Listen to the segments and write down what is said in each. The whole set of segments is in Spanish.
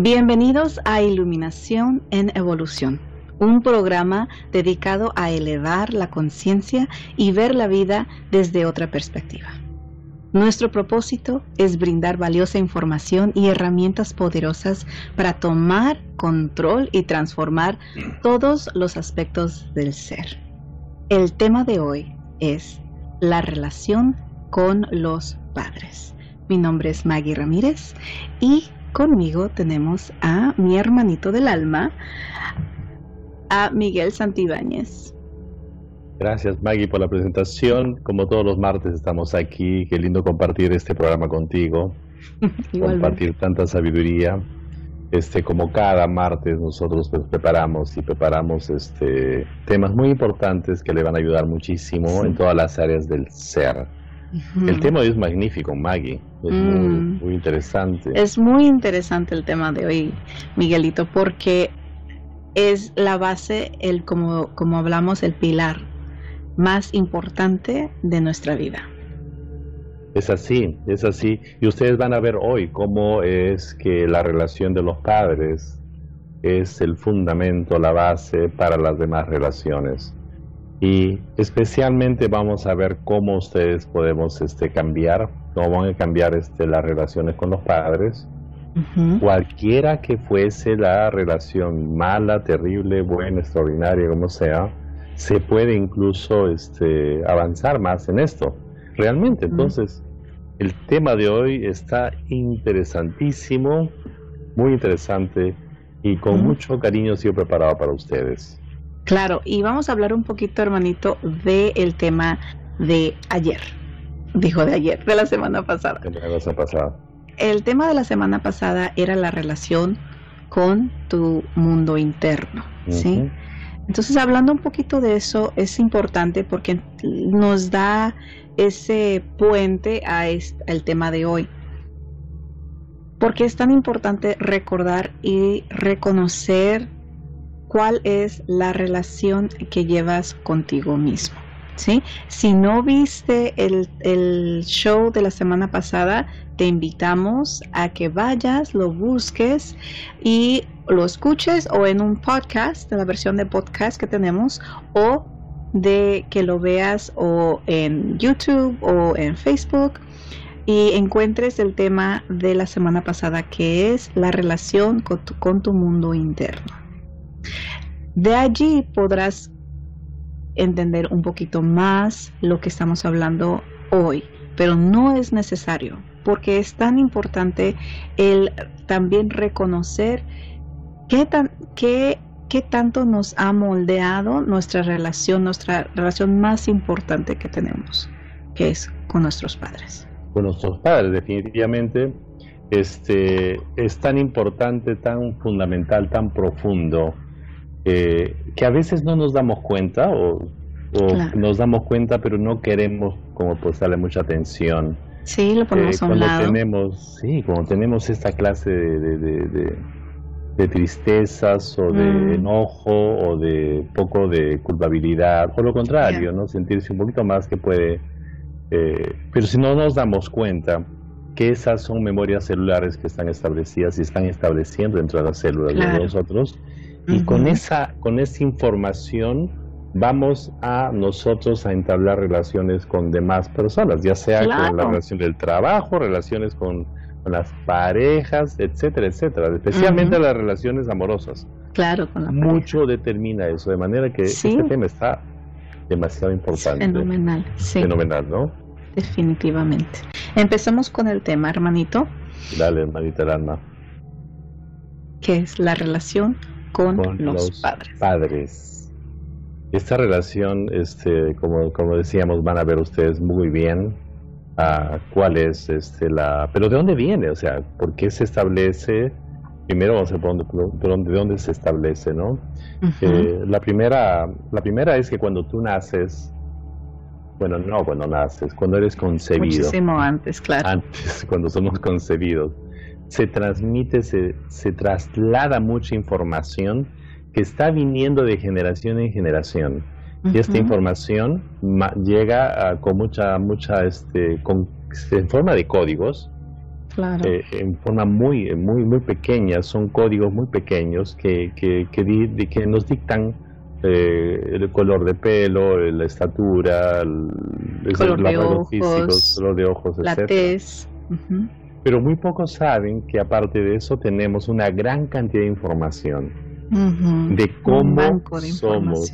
Bienvenidos a Iluminación en Evolución, un programa dedicado a elevar la conciencia y ver la vida desde otra perspectiva. Nuestro propósito es brindar valiosa información y herramientas poderosas para tomar control y transformar todos los aspectos del ser. El tema de hoy es la relación con los padres. Mi nombre es Maggie Ramírez y conmigo tenemos a mi hermanito del alma, a Miguel Santibáñez. Gracias Maggie por la presentación. Como todos los martes estamos aquí. Qué lindo compartir este programa contigo. compartir tanta sabiduría. Este, como cada martes nosotros pues, preparamos y preparamos este temas muy importantes que le van a ayudar muchísimo en todas las áreas del ser. El tema de hoy es magnífico, Maggie. Es mm. muy, interesante. Es muy interesante el tema de hoy, Miguelito, porque es la base, el como, como hablamos, el pilar más importante de nuestra vida. Es así, es así. Y ustedes van a ver hoy cómo es que la relación de los padres es el fundamento, la base para las demás relaciones y especialmente vamos a ver cómo ustedes podemos este, cambiar, cómo van a cambiar este, las relaciones con los padres. Cualquiera que fuese la relación mala, terrible, buena, extraordinaria, como sea, se puede incluso este, avanzar más en esto. Realmente, entonces, el tema de hoy está interesantísimo, muy interesante y con mucho cariño sido preparado para ustedes. Claro, y vamos a hablar un poquito, hermanito, del el tema de ayer. Dijo de ayer, de la semana pasada. El tema de la semana pasada era la relación con tu mundo interno, ¿sí? Entonces, hablando un poquito de eso, es importante porque nos da ese puente a este, al tema de hoy. Porque es tan importante recordar y reconocer cuál es la relación que llevas contigo mismo. ¿sí? Si no viste el, el, show de la semana pasada, te invitamos a que vayas, lo busques y lo escuches o en un podcast, en la versión de podcast que tenemos, o de que lo veas o en YouTube o en Facebook y encuentres el tema de la semana pasada que es la relación con tu, con tu mundo interno. De allí podrás entender un poquito más lo que estamos hablando hoy, pero no es necesario porque es tan importante el también reconocer qué, tan, qué, qué tanto nos ha moldeado nuestra relación, nuestra relación más importante que tenemos, que es con nuestros padres. Con nuestros padres, definitivamente, este, es tan importante, tan fundamental, tan profundo que a veces no nos damos cuenta o, nos damos cuenta pero no queremos como darle mucha atención. Sí, lo ponemos a un lado. Tenemos, sí, cuando tenemos esta clase de, de, de, tristezas o de mm. enojo o de poco de culpabilidad o lo contrario, ¿no? Sentirse un poquito más que puede... Eh, pero si no nos damos cuenta que esas son memorias celulares que están establecidas y están estableciendo dentro de las células de nosotros, y con esa, con esa información vamos a nosotros a entablar relaciones con demás personas, ya sea con la relación del trabajo, relaciones con, las parejas, etcétera, etcétera, especialmente las relaciones amorosas. Claro, con la Mucho determina eso, de manera que este tema está demasiado importante. Fenomenal, sí. Fenomenal, ¿no? Definitivamente. Empezamos con el tema, hermanito. Dale, hermanita el alma. ¿Qué es la relación con, los, padres. Esta relación, este, como, como decíamos, van a ver ustedes muy bien uh, cuál es este, la... Pero ¿de dónde viene? O sea, ¿por qué se establece? Primero vamos a ver de dónde, de dónde se establece, ¿no? Eh, la, primera, la primera es que cuando tú naces, bueno, no cuando naces, cuando eres concebido. Muchísimo antes, claro. Antes, cuando somos concebidos se transmite, se, se traslada mucha información que está viniendo de generación en generación. Y esta información llega con mucha, mucha, este, con, en forma de códigos eh, en forma muy, muy, muy pequeña, son códigos muy pequeños que, que, que, nos dictan eh, el color de pelo, la estatura, el, color, de ojos, color de ojos, la tez. Pero muy pocos saben que aparte de eso tenemos una gran cantidad de información de cómo somos.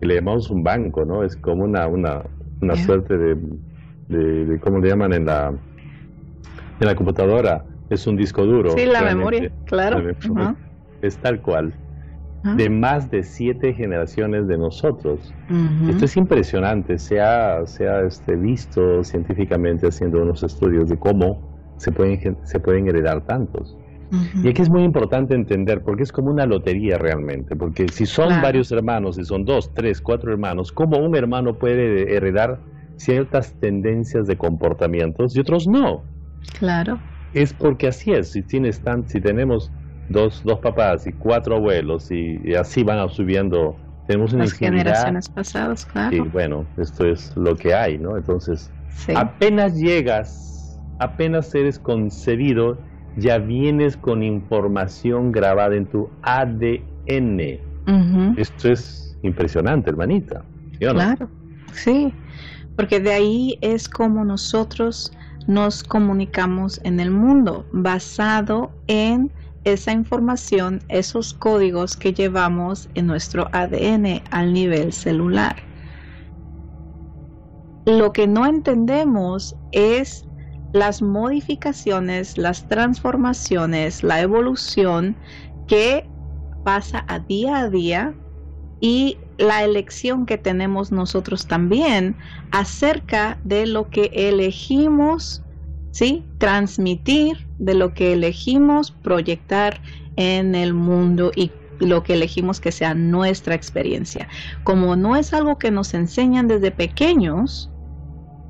Le llamamos un banco, ¿no? Es como una, una, una suerte de, de, ¿cómo le llaman en la, en la computadora? Es un disco duro. Sí, la memoria, claro. Es tal cual. Ah. De más de siete generaciones de nosotros. Esto es impresionante. Se ha, se ha este, visto científicamente haciendo unos estudios de cómo se pueden, se pueden heredar tantos. Y aquí es muy importante entender, porque es como una lotería realmente, porque si son varios hermanos, si son dos, tres, cuatro hermanos, ¿cómo un hermano puede heredar ciertas tendencias de comportamientos y otros no? Claro. Es porque así es, si, tienes tan, si tenemos dos, dos papás y cuatro abuelos y, así van subiendo, tenemos una Las generaciones pasadas, claro. Y bueno, esto es lo que hay, ¿no? Entonces, apenas llegas, apenas eres concebido, ya vienes con información grabada en tu ADN. Esto es impresionante, hermanita. Claro, sí, porque de ahí es como nosotros nos comunicamos en el mundo, basado en esa información, esos códigos que llevamos en nuestro ADN al nivel celular. Lo que no entendemos es las modificaciones, las transformaciones, la evolución que pasa a día a día y la elección que tenemos nosotros también acerca de lo que elegimos, ¿sí? Transmitir, de lo que elegimos proyectar en el mundo y lo que elegimos que sea nuestra experiencia. Como no es algo que nos enseñan desde pequeños,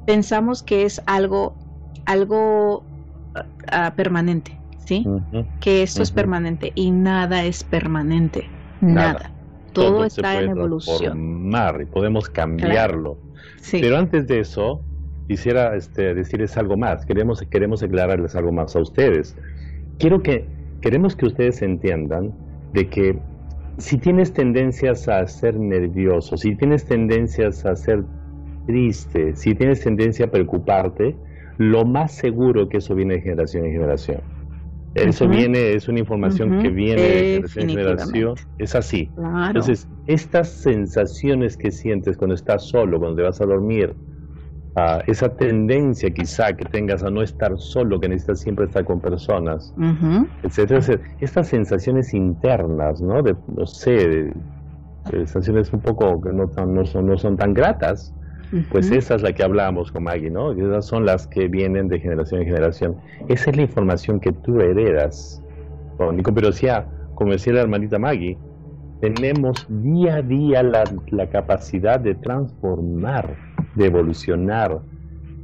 pensamos que es algo algo ah, permanente, ¿sí? Que esto es permanente y nada es permanente, nada. Todo, está en evolución. y podemos cambiarlo. Pero antes de eso, quisiera este, decirles algo más. Queremos, queremos aclararles algo más a ustedes. Quiero que, queremos que ustedes entiendan de que si tienes tendencias a ser nervioso, si tienes tendencias a ser triste, si tienes tendencia a preocuparte, lo más seguro que eso viene de generación en generación. Eso viene, es una información que viene de generación en generación. Es así. Entonces, estas sensaciones que sientes cuando estás solo, cuando te vas a dormir, ah, esa tendencia quizá que tengas a no estar solo, que necesitas siempre estar con personas, etcétera, Estas sensaciones internas, ¿no? De, no sé, de, sensaciones un poco que no, no, son, no son tan gratas, pues esa es la que hablamos con Maggie, ¿no? Esas son las que vienen de generación en generación. Esa es la información que tú heredas. Nico, pero decía, como decía la hermanita Maggie, tenemos día a día la, la capacidad de transformar, de evolucionar,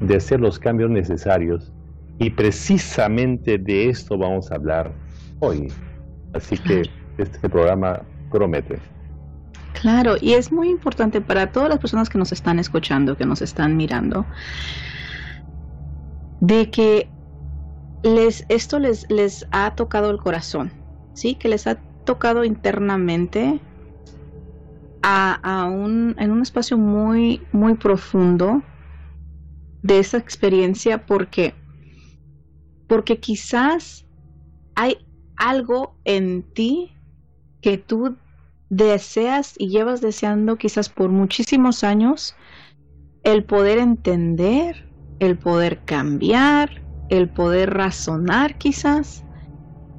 de hacer los cambios necesarios. Y precisamente de esto vamos a hablar hoy. Así que este programa promete. Claro, y es muy importante para todas las personas que nos están escuchando, que nos están mirando, de que les, esto les, les ha tocado el corazón, ¿sí? Que les ha tocado internamente a, un, en un espacio muy, muy profundo de esa experiencia porque, porque quizás hay algo en ti que tú deseas y llevas deseando quizás por muchísimos años el poder entender, el poder cambiar, el poder razonar quizás.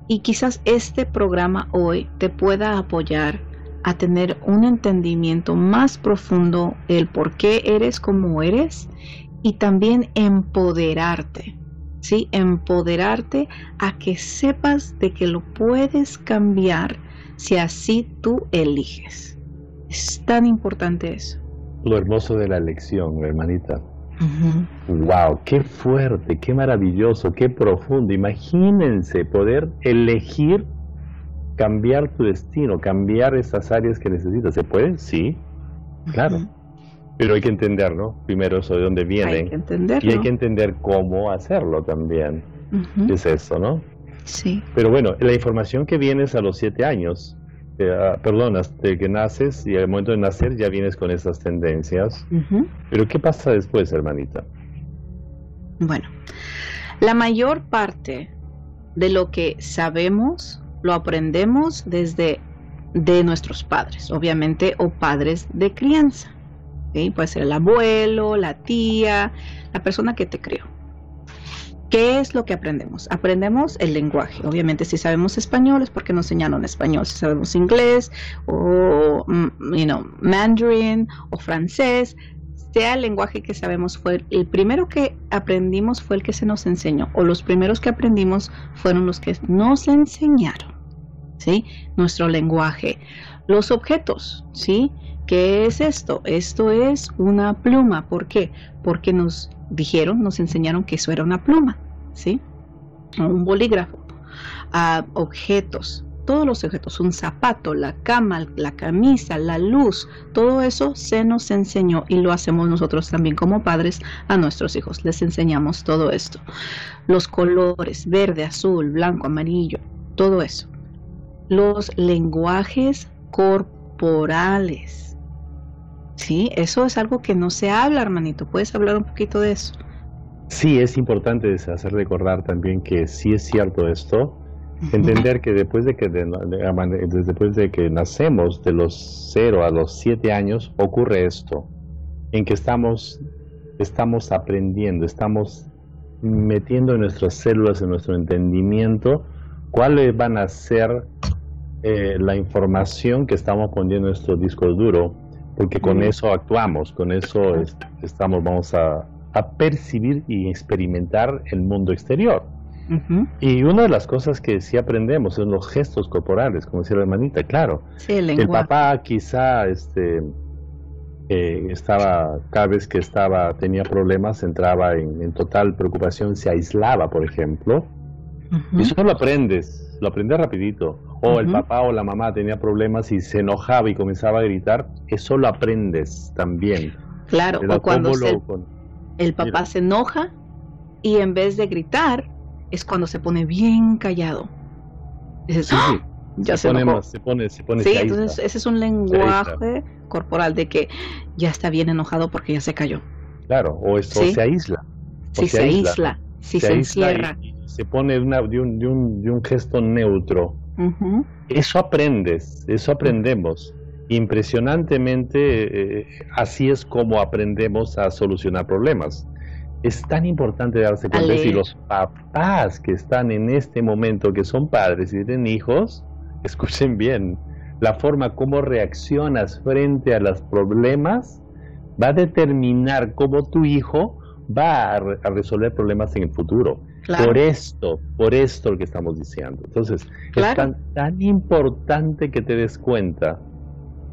Y quizás este programa hoy te pueda apoyar a tener un entendimiento más profundo el por qué eres como eres y también empoderarte. ¿Sí? Empoderarte a que sepas de que lo puedes cambiar si así tú eliges. Es tan importante eso. Lo hermoso de la elección, hermanita. Wow, qué fuerte, qué maravilloso, qué profundo. Imagínense poder elegir cambiar tu destino, cambiar esas áreas que necesitas. ¿Se puede? Sí, claro. Pero hay que entender, ¿no? Primero eso de dónde viene. Hay que entenderlo. Y hay que entender cómo hacerlo también. Es eso, ¿no? Sí. Pero bueno, la información que vienes a los siete años, eh, ah, perdón, hasta que naces y al momento de nacer ya vienes con esas tendencias. Pero ¿qué pasa después, hermanita? Bueno, la mayor parte de lo que sabemos lo aprendemos desde de nuestros padres, obviamente, o padres de crianza. Puede ser el abuelo, la tía, la persona que te crió. ¿Qué es lo que aprendemos? Aprendemos el lenguaje. Obviamente, si sabemos español es porque nos enseñaron español. Si sabemos inglés o, mm, you know, mandarin o francés, sea el lenguaje que sabemos fue el primero que aprendimos fue el que se nos enseñó o los primeros que aprendimos fueron los que nos enseñaron. ¿Sí? Nuestro lenguaje. Los objetos, ¿sí? ¿Qué es esto? Esto es una pluma. ¿Por qué? Porque nos dijeron, nos enseñaron que eso era una pluma, ¿sí? Un bolígrafo. Ah, objetos, todos los objetos, un zapato, la cama, la camisa, la luz, todo eso se nos enseñó y lo hacemos nosotros también como padres a nuestros hijos. Les enseñamos todo esto. Los colores, verde, azul, blanco, amarillo, todo eso. Los lenguajes corporales Sí, eso es algo que no se habla, hermanito. ¿Puedes hablar un poquito de eso? Sí, es importante hacer recordar también que sí es cierto esto. Entender que después de que después de que nacemos de los 0 a los 7 años ocurre esto, en que estamos estamos aprendiendo, estamos metiendo en nuestras células, en nuestro entendimiento, cuáles van a ser eh, la información que estamos poniendo en nuestro disco duro porque con eso actuamos, con eso estamos, vamos a, percibir y experimentar el mundo exterior. Y una de las cosas que sí aprendemos son los gestos corporales, como decía la hermanita, claro. el, papá quizá este, eh, estaba, cada vez que estaba, tenía problemas, entraba en, total preocupación, se aislaba, por ejemplo. Eso lo aprendes, lo aprendes rapidito o el papá o la mamá tenía problemas y se enojaba y comenzaba a gritar, eso lo aprendes también. Claro, o cuando el papá se enoja y en vez de gritar es cuando se pone bien callado. ¡Ah! ya se, pone se pone, se pone, Sí, entonces ese es un lenguaje corporal de que ya está bien enojado porque ya se cayó. Claro, o eso se aísla. Sí, se, aísla, si se, encierra. Se pone una, de, un, de, un, de un gesto neutro eso aprendes, eso aprendemos. Impresionantemente, eh, así es como aprendemos a solucionar problemas. Es tan importante darse cuenta si los papás que están en este momento, que son padres y tienen hijos, escuchen bien, la forma como reaccionas frente a los problemas va a determinar cómo tu hijo va a, resolver problemas en el futuro. Por esto, por esto lo que estamos diciendo. Entonces, es tan, tan, importante que te des cuenta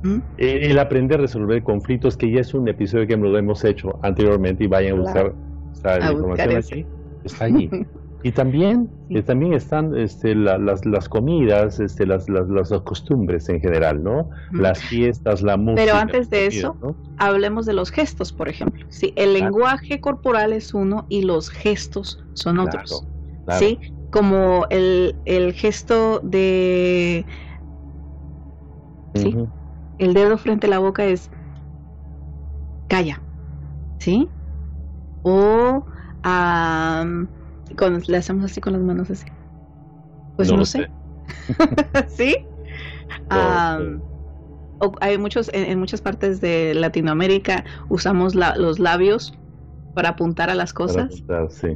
¿Mm? el aprender a resolver conflictos, que ya es un episodio que lo hemos hecho anteriormente y vayan a buscar la información aquí. Está allí. Y también, también están este, las, las comidas, este, las, las, las, costumbres en general, ¿no? Las fiestas, la música. Pero antes de eso, hablemos de los gestos, por ejemplo. Sí, el lenguaje corporal es uno y los gestos son otros. Sí, como el, el gesto de... Sí, el dedo frente a la boca es calla, ¿sí? O cuando le hacemos así con las manos así. Pues no, sé. ¿Sí? hay muchos, en, muchas partes de Latinoamérica usamos los labios para apuntar a las cosas.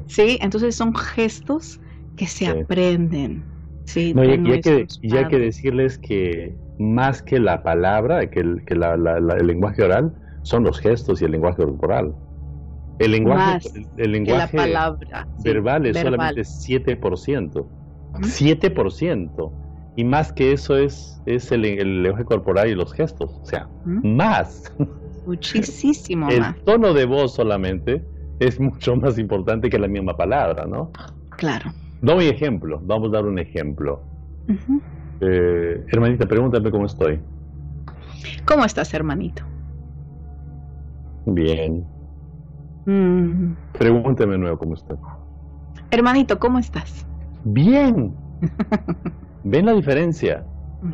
sí. entonces son gestos que se aprenden. Sí, no, y, hay que, hay que decirles que más que la palabra, que, el, que el lenguaje oral, son los gestos y el lenguaje corporal. El lenguaje, el, lenguaje verbal es solamente 7%. 7%. Y más que eso es, es el, lenguaje corporal y los gestos. O sea, más. Muchísimo el tono de voz solamente es mucho más importante que la misma palabra, ¿no? Claro. Doy ejemplo. Vamos a dar un ejemplo. Eh, hermanita, pregúntame cómo estoy. ¿Cómo estás, hermanito? Bien. Mm. Pregúnteme nuevo cómo está. Hermanito, ¿cómo estás? Bien. ¿Ven la diferencia?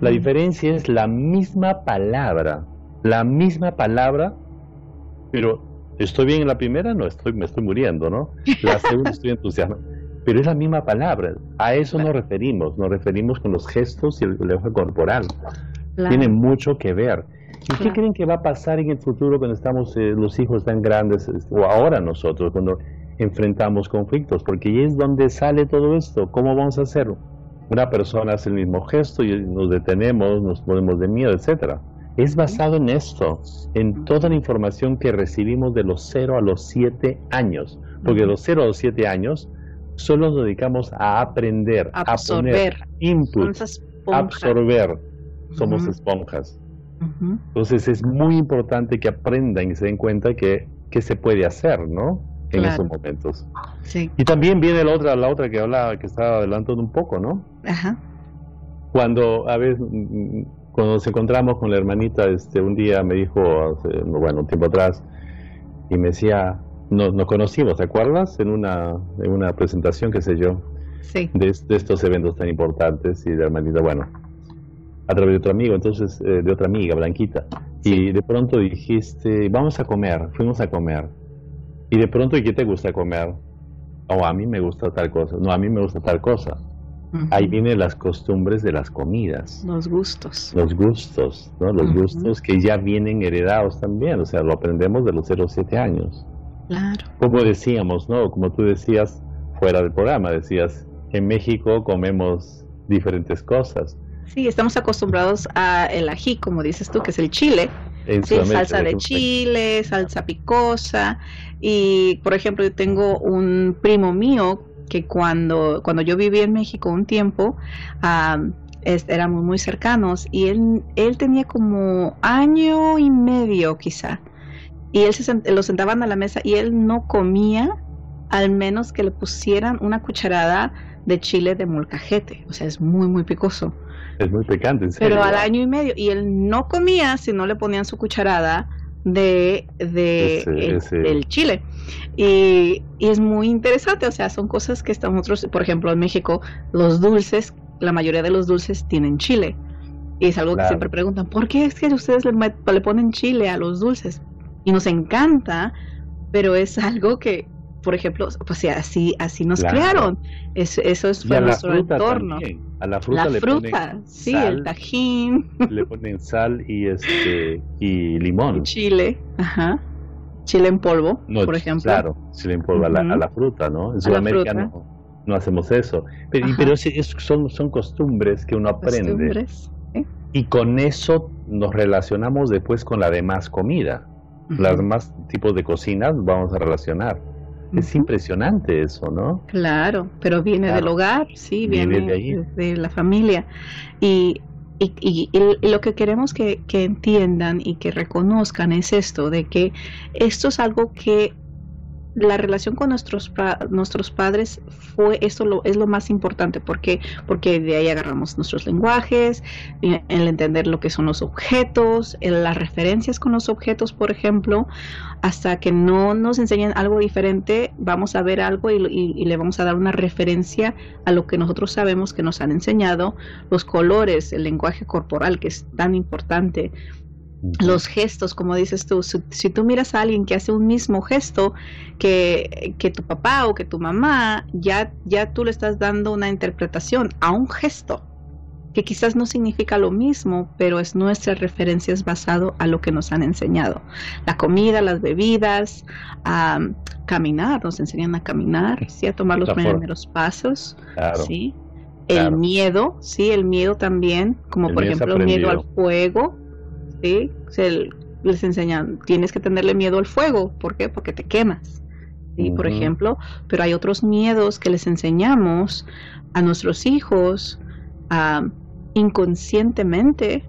La diferencia es la misma palabra, la misma palabra, pero estoy bien en la primera, no estoy, me estoy muriendo, ¿no? La segunda estoy entusiasmado. Pero es la misma palabra, a eso nos referimos, nos referimos con los gestos y el lenguaje corporal. Tiene mucho que ver. ¿Y qué creen que va a pasar en el futuro cuando estamos eh, los hijos tan grandes, o ahora nosotros, cuando enfrentamos conflictos? Porque es donde sale todo esto. ¿Cómo vamos a hacerlo? Una persona hace el mismo gesto y nos detenemos, nos ponemos de miedo, etcétera. Es basado en esto, en toda la información que recibimos de los 0 a los 7 años. Porque de los 0 a los 7 años solo nos dedicamos a aprender, absorber, a poner input, absorber. Somos esponjas. Entonces es muy importante que aprendan y se den cuenta que, que se puede hacer, ¿no? En esos momentos. Sí. Y también viene la otra, la otra que hablaba, que estaba adelantando un poco, ¿no? Ajá. Cuando a veces, mm, cuando nos encontramos con la hermanita, este, un día me dijo, bueno, un tiempo atrás, y me decía, nos, nos conocimos, ¿te acuerdas? En una, en una presentación, qué sé yo, sí. de, de estos eventos tan importantes, y la hermanita, bueno, a través de otro amigo, entonces, eh, de otra amiga, Blanquita. Y de pronto dijiste, vamos a comer, fuimos a comer. Y de pronto, ¿y qué te gusta comer? O oh, a mí me gusta tal cosa. No, a mí me gusta tal cosa. Ahí vienen las costumbres de las comidas. Los gustos. Los gustos, ¿no? Los gustos que ya vienen heredados también. O sea, lo aprendemos de los 0 a 7 años. Claro. Como decíamos, ¿no? Como tú decías fuera del programa, decías, en México comemos diferentes cosas Sí, estamos acostumbrados a el ají, como dices tú, que es el chile. salsa de chile, salsa picosa. Y, por ejemplo, yo tengo un primo mío que cuando, cuando yo viví en México un tiempo, éramos muy cercanos y él, él tenía como año y medio quizá. Y él se lo sentaban a la mesa y él no comía al menos que le pusieran una cucharada de chile de molcajete. O sea, es muy, muy picoso. Es muy picante, Pero al año y medio, y él no comía si no le ponían su cucharada de, de el, chile. Y, es muy interesante, o sea, son cosas que estamos nosotros, por ejemplo, en México, los dulces, la mayoría de los dulces tienen chile. Y es algo que siempre preguntan, ¿por qué es que ustedes le, le ponen chile a los dulces? Y nos encanta, pero es algo que por ejemplo, pues así, así nos crearon. eso es fue nuestro entorno. A la fruta, la fruta sí, el tajín. Le ponen sal y este y limón. chile, ajá. Chile en polvo, por ejemplo. Claro, chile en polvo a, la, fruta, ¿no? En Sudamérica no, hacemos eso. Pero, pero son, son costumbres que uno aprende. Costumbres, Y con eso nos relacionamos después con la demás comida. Las demás tipos de cocinas vamos a relacionar. Es impresionante eso, ¿no? Claro, pero viene del hogar, sí, viene, de, la familia. Y, y, y, lo que queremos que, que, entiendan y que reconozcan es esto, de que esto es algo que la relación con nuestros nuestros padres fue esto lo, es lo más importante. Porque porque de ahí agarramos nuestros lenguajes el entender lo que son los objetos las referencias con los objetos por ejemplo. Hasta que no nos enseñen algo diferente vamos a ver algo y, y le vamos a dar una referencia a lo que nosotros sabemos que nos han enseñado. Los colores el lenguaje corporal que es tan importante los gestos, como dices tú, si, tú miras a alguien que hace un mismo gesto que, que, tu papá o que tu mamá, ya, ya tú le estás dando una interpretación a un gesto que quizás no significa lo mismo, pero es nuestra referencia es basado a lo que nos han enseñado. La comida, las bebidas, a caminar, nos enseñan a caminar, ¿sí? a tomar los primeros pasos, ¿sí? El miedo, sí, el miedo también, como por ejemplo el miedo al fuego, ¿sí? Se les enseñan, tienes que tenerle miedo al fuego, ¿por qué? Porque te quemas, ¿sí? Por ejemplo, pero hay otros miedos que les enseñamos a nuestros hijos inconscientemente,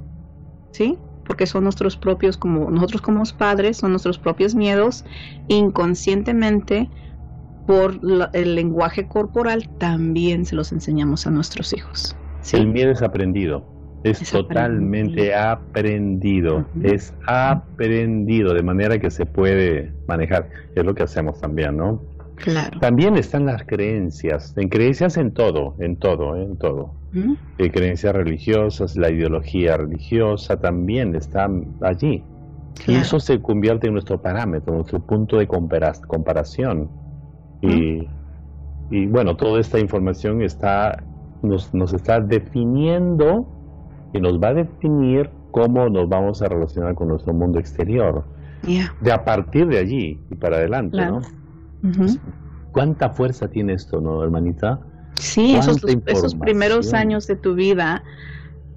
¿sí? Porque son nuestros propios, como nosotros como padres, son nuestros propios miedos, inconscientemente por el lenguaje corporal también se los enseñamos a nuestros hijos. El miedo es aprendido. Es, totalmente aprendido, es aprendido, de manera que se puede manejar. Es lo que hacemos también, ¿no? Claro. También están las creencias, en creencias en todo, en todo, en todo. Eh, creencias religiosas, la ideología religiosa también está allí. Y eso se convierte en nuestro parámetro, nuestro punto de comparación. Y, y, bueno, toda esta información está, nos, nos está definiendo y nos va a definir cómo nos vamos a relacionar con nuestro mundo exterior. De a partir de allí y para adelante, ¿no? Pues, ¿Cuánta fuerza tiene esto, no, hermanita? Sí, esos, esos, primeros años de tu vida,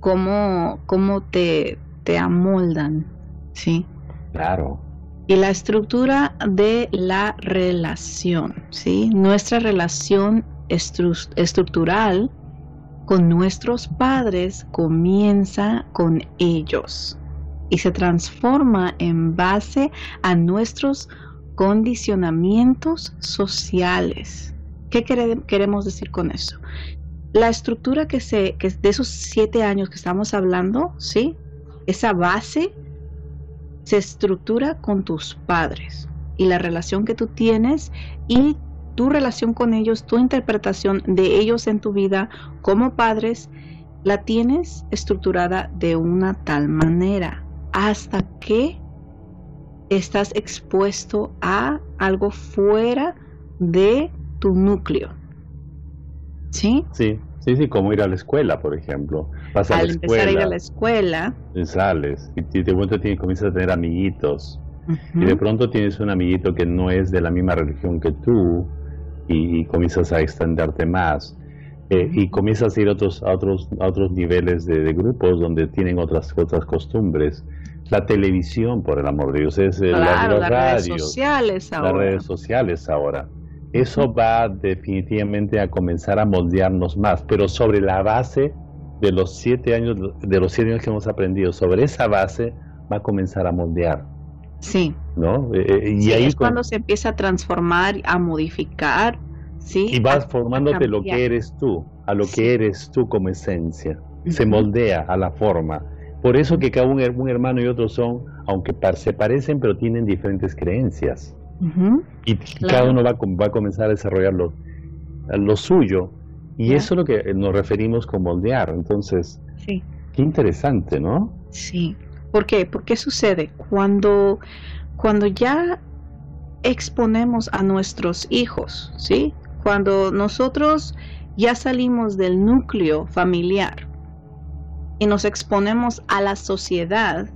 cómo, cómo te, te amoldan, ¿sí? Claro. Y la estructura de la relación, ¿sí? Nuestra relación estructural con nuestros padres comienza con ellos y se transforma en base a nuestros condicionamientos sociales. ¿Qué queremos decir con eso? La estructura que se, de esos siete años que estamos hablando, ¿sí? Esa base se estructura con tus padres y la relación que tú tienes y tu relación con ellos, tu interpretación de ellos en tu vida como padres, la tienes estructurada de una tal manera hasta que estás expuesto a algo fuera de tu núcleo. ¿Sí? Sí, sí, sí, como ir a la escuela, por ejemplo. Vas a Al la empezar a ir a la escuela. Y sales y de pronto tienes, comienzas a tener amiguitos. Y de pronto tienes un amiguito que no es de la misma religión que tú y, comienzas a extenderte más. Eh, y comienzas a ir a otros, a otros, a otros niveles de, grupos donde tienen otras, otras costumbres. La televisión, por el amor de Dios, es eh, las, redes sociales ahora. Las redes sociales ahora. Eso va definitivamente a comenzar a moldearnos más, pero sobre la base de los siete años, de los siete años que hemos aprendido, sobre esa base va a comenzar a moldear. Sí. ¿No? Eh, eh, y ahí es cuando se empieza a transformar, a modificar, ¿sí? Y vas formándote lo que eres tú, a lo que eres tú como esencia. Se moldea a la forma. Por eso que cada un, hermano y otro son, aunque se parecen, pero tienen diferentes creencias. Y cada uno va, va, a comenzar a desarrollar lo, lo suyo. Y eso es lo que nos referimos con moldear. Entonces, sí. qué interesante, ¿no? Sí. ¿Por qué? ¿Por qué sucede? Cuando, cuando ya exponemos a nuestros hijos, ¿sí? Cuando nosotros ya salimos del núcleo familiar y nos exponemos a la sociedad,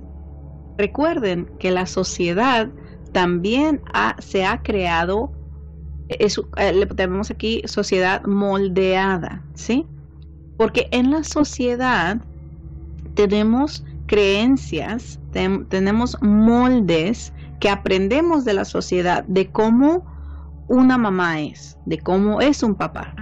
recuerden que la sociedad también se ha creado, eh, le tenemos aquí sociedad moldeada, ¿sí? Porque en la sociedad tenemos creencias, tenemos moldes que aprendemos de la sociedad, de cómo una mamá es, de cómo es un papá,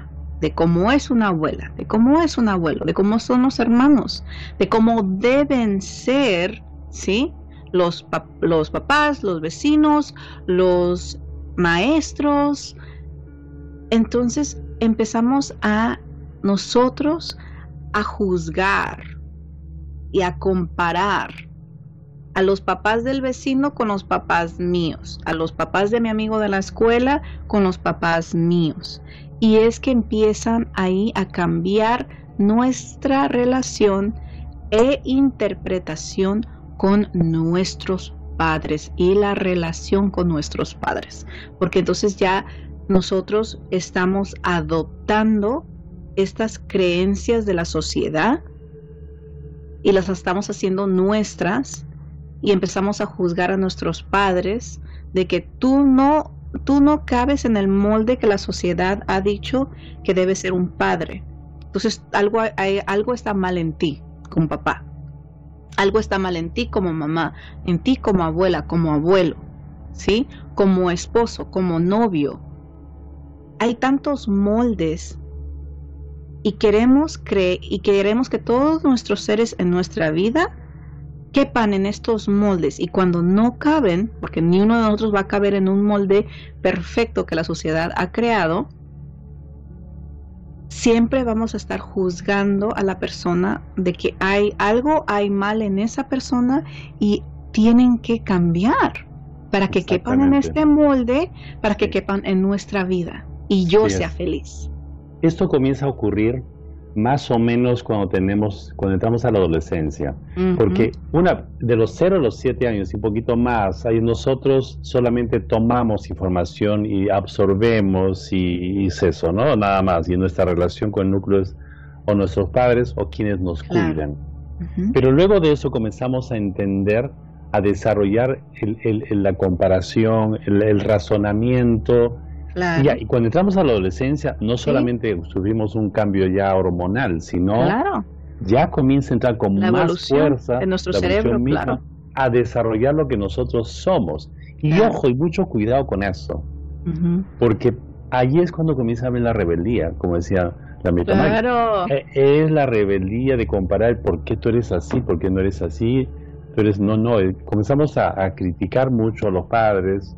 de cómo es una abuela, de cómo es un abuelo, de cómo son los hermanos, de cómo deben ser, ¿sí? Los, los papás, los vecinos, los maestros. Entonces empezamos a nosotros a juzgar, y a comparar a los papás del vecino con los papás míos, a los papás de mi amigo de la escuela con los papás míos. Y es que empiezan ahí a cambiar nuestra relación e interpretación con nuestros padres y la relación con nuestros padres. Porque entonces ya nosotros estamos adoptando estas creencias de la sociedad y las estamos haciendo nuestras y empezamos a juzgar a nuestros padres de que tú no tú no cabes en el molde que la sociedad ha dicho que debe ser un padre. Entonces algo algo está mal en ti como papá. Algo está mal en ti como mamá, en ti como abuela, como abuelo, ¿sí? Como esposo, como novio. Hay tantos moldes y queremos y queremos que todos nuestros seres en nuestra vida quepan en estos moldes y cuando no caben, porque ni uno de nosotros va a caber en un molde perfecto que la sociedad ha creado, siempre vamos a estar juzgando a la persona de que hay algo hay mal en esa persona y tienen que cambiar. para que quepan en este molde, para que quepan en nuestra vida y yo sea feliz. Esto comienza a ocurrir más o menos cuando tenemos, cuando entramos a la adolescencia. Porque una, de los 0 a los 7 años y un poquito más, ahí nosotros solamente tomamos información y absorbemos y, es eso, ¿no? Nada más. Y nuestra relación con el núcleo es o nuestros padres o quienes nos cuidan. Pero luego de eso comenzamos a entender, a desarrollar la comparación, el razonamiento, y, cuando entramos a la adolescencia, no solamente sufrimos un cambio ya hormonal, sino ya comienza a entrar con más fuerza en nuestro cerebro, a desarrollar lo que nosotros somos. Y ojo, y mucho cuidado con eso, porque ahí es cuando comienza a ver la rebeldía, como decía la mitad. Claro. E, es la rebeldía de comparar por qué tú eres así, por qué no eres así. Tú eres, no, no, eh, comenzamos a, a criticar mucho a los padres,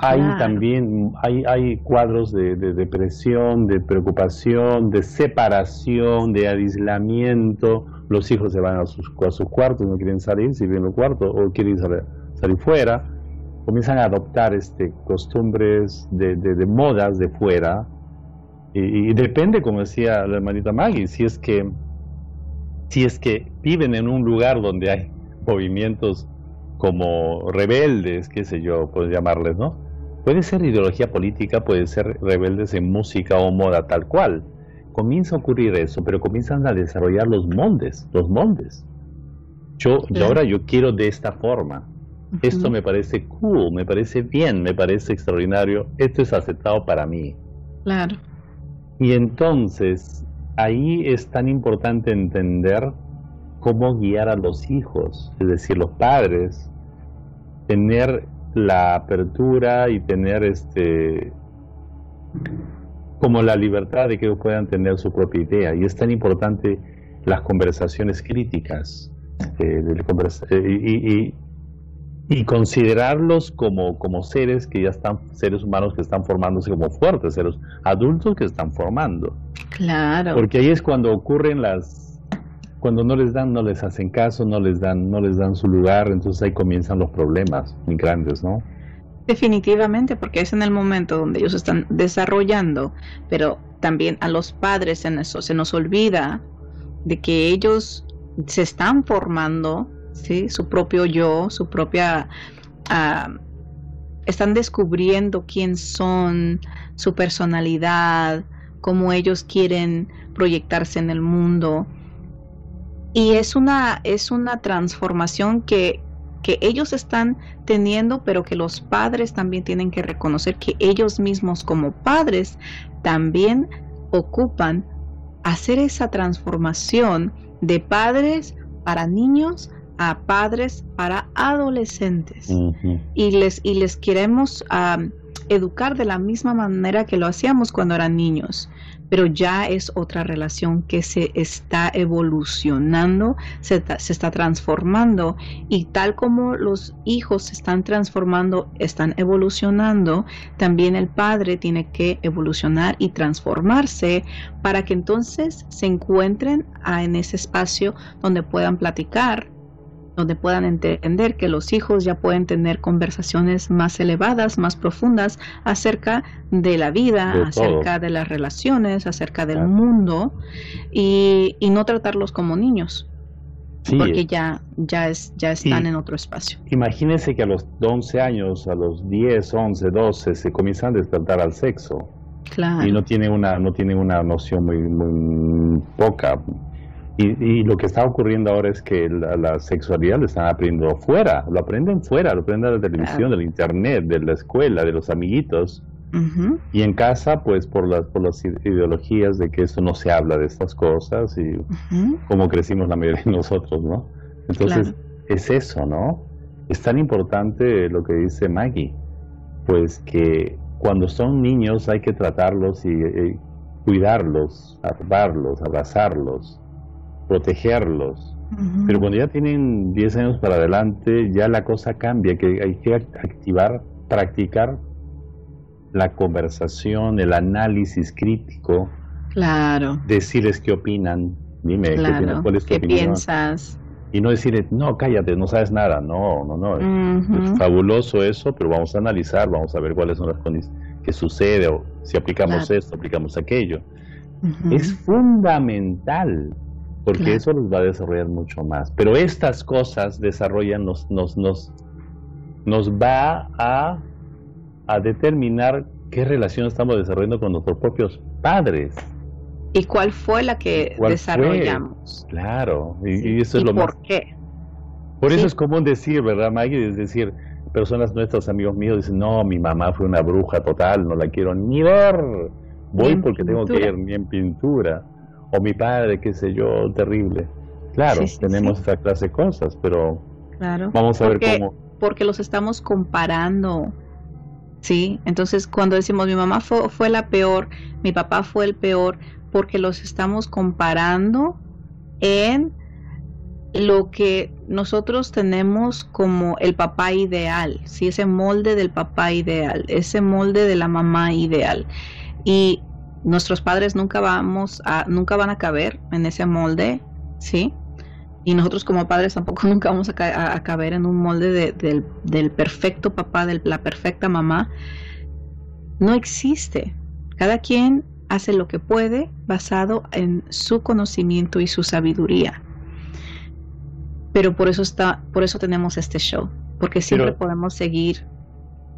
hay también hay, hay cuadros de, depresión, de preocupación, de separación, de aislamiento. Los hijos se van a sus, a sus cuartos, no quieren salir, si viven en el cuarto o quieren salir, salir fuera. Comienzan a adoptar este, costumbres de, de, modas de fuera. Y, depende, como decía la hermanita Maggie, si es que si es que viven en un lugar donde hay movimientos como rebeldes, qué sé yo, puedo llamarles, ¿no? Puede ser ideología política, puede ser rebeldes en música o moda tal cual. Comienza a ocurrir eso, pero comienzan a desarrollar los moldes, los moldes. Yo, ahora yo quiero de esta forma. Esto me parece cool, me parece bien, me parece extraordinario. Esto es aceptado para mí. Claro. Y entonces, ahí es tan importante entender cómo guiar a los hijos, es decir, los padres, tener la apertura y tener este como la libertad de que ellos puedan tener su propia idea. Y es tan importante las conversaciones críticas eh, eh, y, considerarlos como, como seres que ya están, seres humanos que están formándose como fuertes, seres adultos que están formando. Claro. Porque ahí es cuando ocurren las cuando no les dan, no les hacen caso, no les dan, no les dan su lugar, entonces ahí comienzan los problemas muy grandes, ¿no? Definitivamente, porque es en el momento donde ellos están desarrollando, pero también a los padres en eso se nos olvida de que ellos se están formando, ¿sí? Su propio yo, su propia... Ah, están descubriendo quién son, su personalidad, cómo ellos quieren proyectarse en el mundo y es una, es una transformación que, que ellos están teniendo, pero que los padres también tienen que reconocer que ellos mismos como padres también ocupan hacer esa transformación de padres para niños a padres para adolescentes. y, les, y les queremos educar de la misma manera que lo hacíamos cuando eran niños. Pero ya es otra relación que se está evolucionando, se, está transformando. Y tal como los hijos se están transformando, están evolucionando, también el padre tiene que evolucionar y transformarse para que entonces se encuentren en ese espacio donde puedan platicar donde puedan entender que los hijos ya pueden tener conversaciones más elevadas, más profundas acerca de la vida, acerca de las relaciones, acerca del mundo y, no tratarlos como niños. porque ya, ya, es, ya están en otro espacio. Imagínense que a los 11 años, a los 10, 11, 12, se comienzan a despertar al sexo. Claro. Y no tienen una, no tiene una noción muy, muy poca y, lo que está ocurriendo ahora es que la, sexualidad lo están aprendiendo fuera, lo aprenden fuera, lo aprenden de la televisión, del internet, de la escuela, de los amiguitos. Y en casa, pues por las, por las ideologías de que eso no se habla de estas cosas y como crecimos la mayoría de nosotros, ¿no? Entonces, es eso, ¿no? Es tan importante lo que dice Maggie, pues que cuando son niños hay que tratarlos y, y cuidarlos, arbarlos, abrazarlos, protegerlos. Pero cuando ya tienen 10 años para adelante, ya la cosa cambia, que hay que activar, practicar la conversación, el análisis crítico. Claro. Decirles qué opinan. Dime, ¿qué, ¿cuál es tu ¿Qué piensas? y no decirle, no, cállate, no sabes nada. No, no, no. Es fabuloso eso, pero vamos a analizar, vamos a ver cuáles son las condiciones que sucede, o si aplicamos esto, aplicamos aquello. Es fundamental, porque eso nos va a desarrollar mucho más. Pero estas cosas desarrollan, nos, nos, nos, nos va a, a determinar qué relación estamos desarrollando con nuestros propios padres. ¿Y cuál fue la que desarrollamos? Claro, y, eso es lo ¿Por qué? Por eso es común decir, ¿verdad, Maggie? Es decir, personas nuestras, amigos míos, dicen, no, mi mamá fue una bruja total, no la quiero ni ver. Voy porque tengo que ir ni en pintura. O mi padre, qué sé yo, terrible. Claro, tenemos esa clase de cosas, pero claro. vamos a ver cómo. Porque los estamos comparando. Sí, entonces cuando decimos mi mamá fue, fue la peor, mi papá fue el peor, porque los estamos comparando en lo que nosotros tenemos como el papá ideal, ¿sí? ese molde del papá ideal, ese molde de la mamá ideal. Y nuestros padres nunca vamos a, nunca van a caber en ese molde, ¿sí? Y nosotros como padres tampoco nunca vamos a, caber en un molde del, del perfecto papá, de la perfecta mamá. No existe. Cada quien hace lo que puede basado en su conocimiento y su sabiduría. Pero por eso está, por eso tenemos este show, porque siempre podemos seguir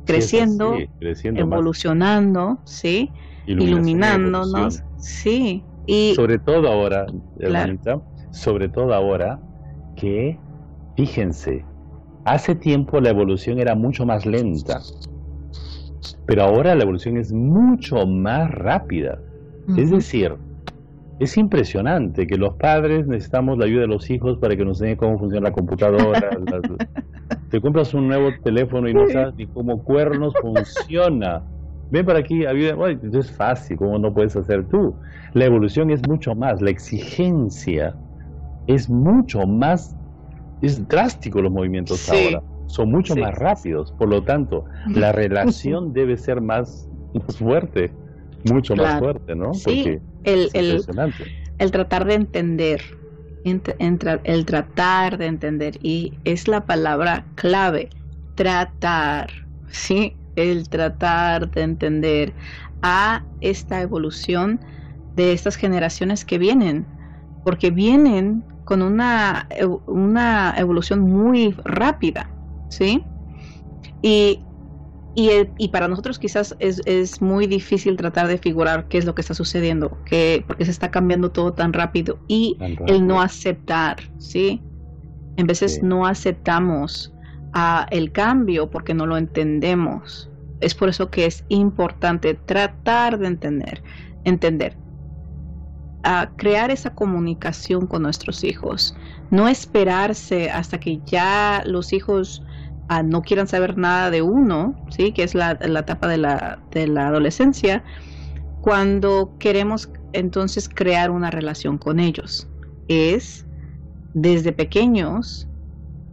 creciendo, evolucionando, sí, iluminándonos, sí, y sobre todo ahora, hermanita, sobre todo ahora que fíjense, hace tiempo la evolución era mucho más lenta. Pero ahora la evolución es mucho más rápida. Es decir, es impresionante que los padres necesitamos la ayuda de los hijos para que nos enseñen cómo funciona la computadora. te compras un nuevo teléfono y no sabes ni cómo cuernos funciona. Ven para aquí, ayuda. es fácil, ¿cómo no puedes hacer tú? La evolución es mucho más, la exigencia es mucho más, es drástico los movimientos ahora son mucho más rápidos. Por lo tanto, la relación debe ser más, fuerte, mucho más fuerte, ¿no? Sí, el, el, tratar de entender, el tratar de entender, y es la palabra clave, tratar, ¿sí? El tratar de entender a esta evolución de estas generaciones que vienen, porque vienen con una, una evolución muy rápida. ¿sí? Y, y, para nosotros quizás es, es, muy difícil tratar de figurar qué es lo que está sucediendo, que, porque se está cambiando todo tan rápido y el no aceptar, ¿sí? En veces no aceptamos a el cambio porque no lo entendemos. Es por eso que es importante tratar de entender, entender, a crear esa comunicación con nuestros hijos, no esperarse hasta que ya los hijos no quieran saber nada de uno, ¿sí? que es la, etapa de la, de la adolescencia, cuando queremos entonces crear una relación con ellos. Es desde pequeños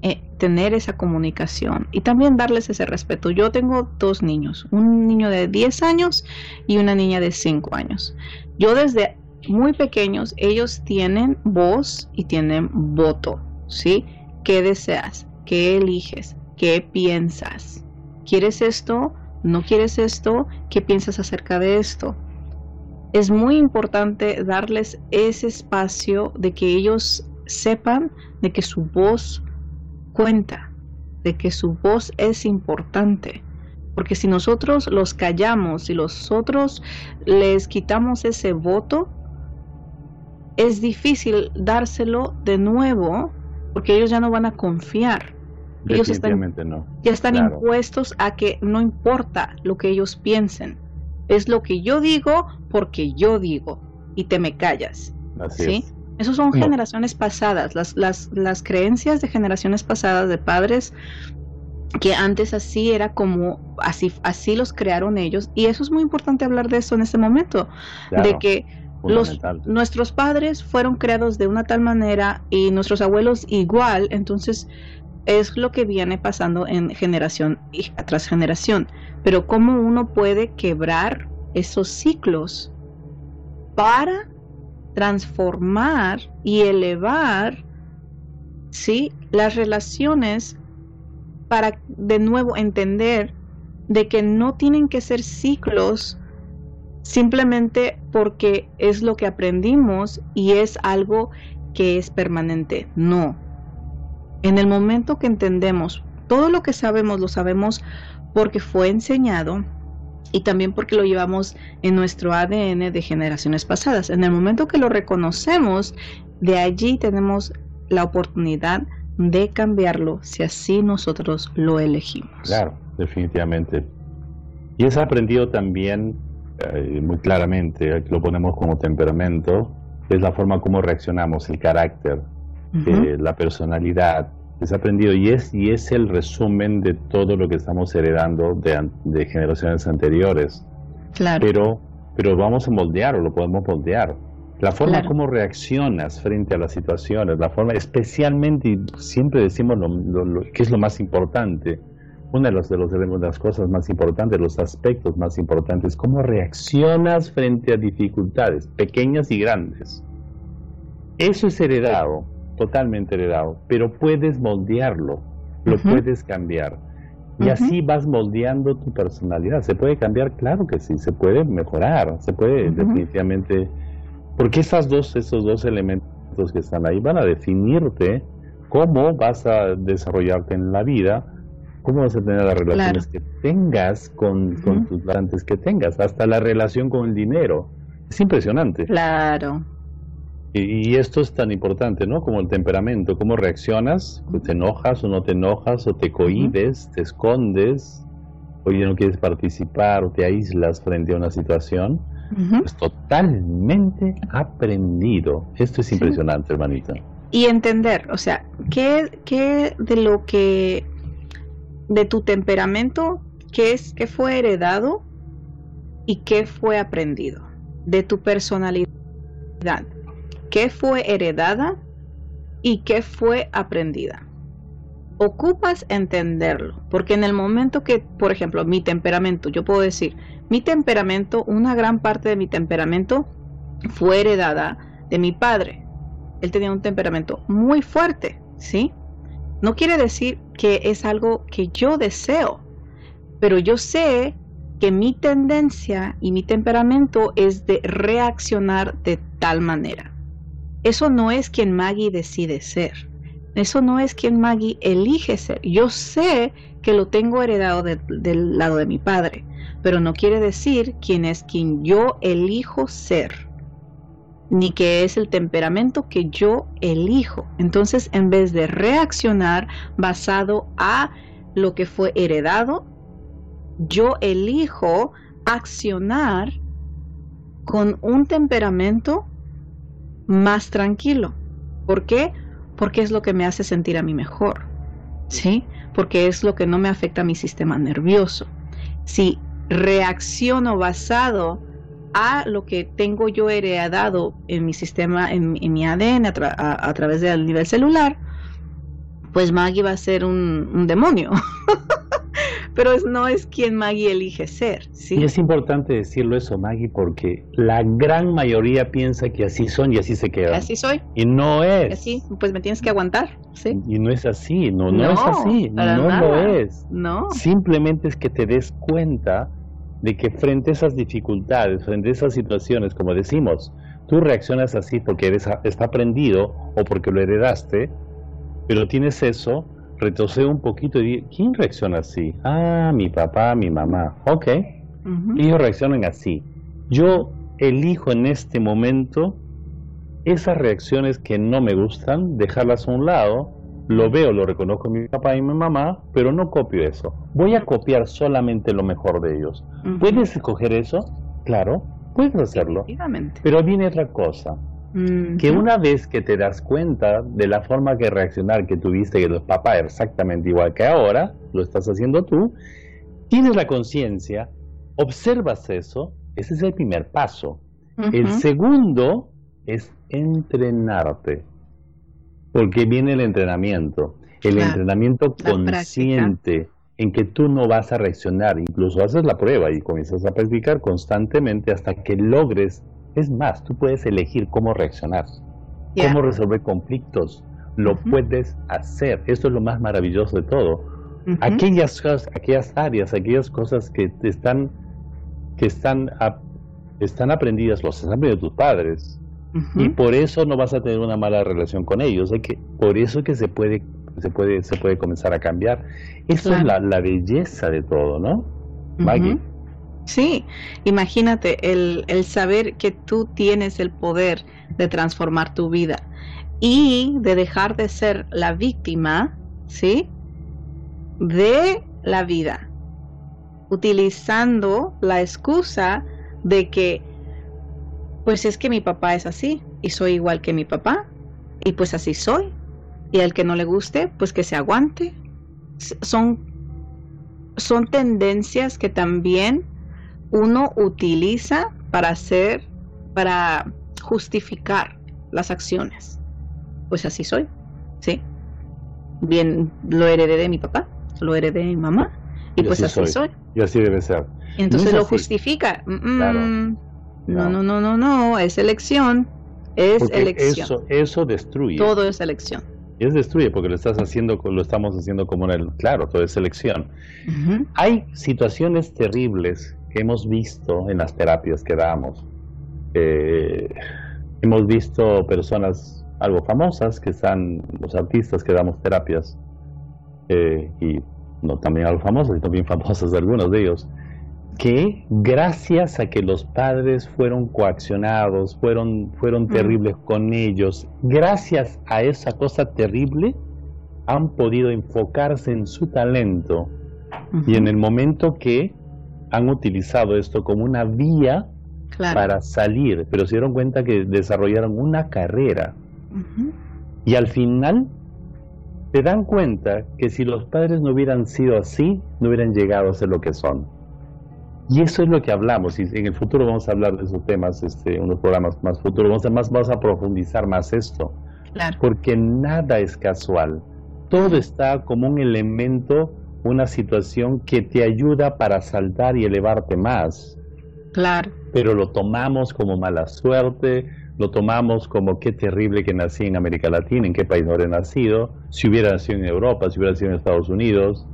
eh, tener esa comunicación y también darles ese respeto. Yo tengo dos niños, un niño de 10 años y una niña de 5 años. Yo desde muy pequeños, ellos tienen voz y tienen voto, ¿sí? ¿Qué deseas? ¿Qué eliges? ¿Qué piensas? ¿Quieres esto? ¿No quieres esto? ¿Qué piensas acerca de esto? Es muy importante darles ese espacio de que ellos sepan de que su voz cuenta, de que su voz es importante. Porque si nosotros los callamos, si nosotros les quitamos ese voto, es difícil dárselo de nuevo porque ellos ya no van a confiar ellos están, ya están impuestos a que no importa lo que ellos piensen. Es lo que yo digo porque yo digo y te me callas. ¿sí? Esas son generaciones pasadas, las, las, las creencias de generaciones pasadas de padres que antes así era como así así los crearon ellos. Y eso es muy importante hablar de eso en este momento de que los nuestros padres fueron creados de una tal manera y nuestros abuelos igual. Entonces es lo que viene pasando en generación tras generación. Pero cómo uno puede quebrar esos ciclos para transformar y elevar ¿sí? Las relaciones para de nuevo entender de que no tienen que ser ciclos simplemente porque es lo que aprendimos y es algo que es permanente. No. En el momento que entendemos todo lo que sabemos, lo sabemos porque fue enseñado y también porque lo llevamos en nuestro ADN de generaciones pasadas. En el momento que lo reconocemos, de allí tenemos la oportunidad de cambiarlo si así nosotros lo elegimos. Claro, definitivamente. Y es aprendido también eh, muy claramente, lo ponemos como temperamento, es la forma como reaccionamos, el carácter, eh, la personalidad, es aprendido y es, y es el resumen de todo lo que estamos heredando de, generaciones anteriores. Claro. Pero, pero vamos a moldear o lo podemos moldear. La forma como reaccionas frente a las situaciones, la forma, especialmente, y siempre decimos lo, que es lo más importante, una de, los, de, los, de las cosas más importantes, los aspectos más importantes, cómo reaccionas frente a dificultades, pequeñas y grandes. Eso es heredado totalmente heredado, pero puedes moldearlo, lo puedes cambiar. Y así vas moldeando tu personalidad. ¿Se puede cambiar? Claro que sí, se puede mejorar, se puede definitivamente... Porque esas dos, esos dos elementos que están ahí van a definirte cómo vas a desarrollarte en la vida, cómo vas a tener las relaciones que tengas con, con tus garantes que tengas, hasta la relación con el dinero. Es impresionante. Claro. Y, esto es tan importante, ¿no? Como el temperamento, cómo reaccionas, te enojas o no te enojas, o te cohibes, te escondes, o ya no quieres participar, o te aíslas frente a una situación. Es totalmente aprendido. Esto es impresionante, hermanita. Y entender, o sea, ¿qué, qué de lo que, de tu temperamento, qué es, qué fue heredado y qué fue aprendido? De tu personalidad qué fue heredada y qué fue aprendida. Ocupas entenderlo, porque en el momento que, por ejemplo, mi temperamento, yo puedo decir, mi temperamento, una gran parte de mi temperamento fue heredada de mi padre. Él tenía un temperamento muy fuerte, ¿sí? No quiere decir que es algo que yo deseo, pero yo sé que mi tendencia y mi temperamento es de reaccionar de tal manera. Eso no es quien Maggie decide ser. Eso no es quien Maggie elige ser. Yo sé que lo tengo heredado del lado de mi padre, pero no quiere decir quién es quien yo elijo ser, ni que es el temperamento que yo elijo. Entonces, en vez de reaccionar basado a lo que fue heredado, yo elijo accionar con un temperamento más tranquilo. ¿Por qué? Porque es lo que me hace sentir a mí mejor. ¿Sí? Porque es lo que no me afecta a mi sistema nervioso. Si reacciono basado a lo que tengo yo heredado en mi sistema, en, mi ADN a, través del nivel celular, pues Maggie va a ser un, un demonio. pero no es quien Maggie elige ser. ¿sí? Y es importante decirlo eso, Maggie, porque la gran mayoría piensa que así son y así se quedan. Así soy. Y no es. Así, pues me tienes que aguantar. ¿sí? Y no es así, no, no, es así, no lo es. No. Simplemente es que te des cuenta de que frente a esas dificultades, frente a esas situaciones, como decimos, tú reaccionas así porque eres, está aprendido o porque lo heredaste, pero tienes eso retrocede un poquito y digo, ¿quién reacciona así? Ah, mi papá, mi mamá. Ok. Ellos reaccionan así. Yo elijo en este momento esas reacciones que no me gustan, dejarlas a un lado, lo veo, lo reconozco en mi papá y mi mamá, pero no copio eso. Voy a copiar solamente lo mejor de ellos. ¿Puedes escoger eso? Claro, puedes hacerlo. Pero viene otra cosa que una vez que te das cuenta de la forma que reaccionar que tuviste que los papás exactamente igual que ahora, lo estás haciendo tú, tienes la conciencia, observas eso, ese es el primer paso. El segundo es entrenarte, porque viene el entrenamiento, el entrenamiento consciente en que tú no vas a reaccionar, incluso haces la prueba y comienzas a practicar constantemente hasta que logres es más, tú puedes elegir cómo reaccionar, cómo resolver conflictos, Lo puedes hacer. Esto es lo más maravilloso de todo. aquellas, aquellas áreas, aquellas cosas que están, que están, están aprendidas, los han aprendido tus padres. Y por eso no vas a tener una mala relación con ellos. Hay que, por eso que se puede, se puede, se puede comenzar a cambiar. Eso es la, la, belleza de todo, ¿no? Maggie. Sí, imagínate el, el saber que tú tienes el poder de transformar tu vida y de dejar de ser la víctima, ¿sí? De la vida, utilizando la excusa de que, pues es que mi papá es así y soy igual que mi papá y pues así soy. Y al que no le guste, pues que se aguante. Son, son tendencias que también uno utiliza para hacer, para justificar las acciones pues así soy, ¿sí? Bien, lo heredé de mi papá, lo heredé de mi mamá, y, pues así, soy. Y así debe ser. entonces lo justifica. No, no, no, no, no, es elección. Es elección. Eso, eso destruye. Todo es elección. Es destruye porque lo estás haciendo, lo estamos haciendo como en el, claro, todo es elección. Hay situaciones terribles que hemos visto en las terapias que damos. Eh, hemos visto personas algo famosas, que están los artistas que damos terapias, eh, y no también algo famosas, y también famosas algunos de ellos, que gracias a que los padres fueron coaccionados, fueron, fueron terribles con ellos, gracias a esa cosa terrible, han podido enfocarse en su talento y en el momento que han utilizado esto como una vía para salir, pero se dieron cuenta que desarrollaron una carrera. Y al final te dan cuenta que si los padres no hubieran sido así, no hubieran llegado a ser lo que son. Y eso es lo que hablamos, y en el futuro vamos a hablar de esos temas, este, unos programas más futuros, vamos a, más, vamos a profundizar más esto. Porque nada es casual, todo está como un elemento, una situación que te ayuda para saltar y elevarte más. Claro. Pero lo tomamos como mala suerte, lo tomamos como qué terrible que nací en América Latina, en qué país no habría nacido, si hubiera nacido en Europa, si hubiera nacido en Estados Unidos,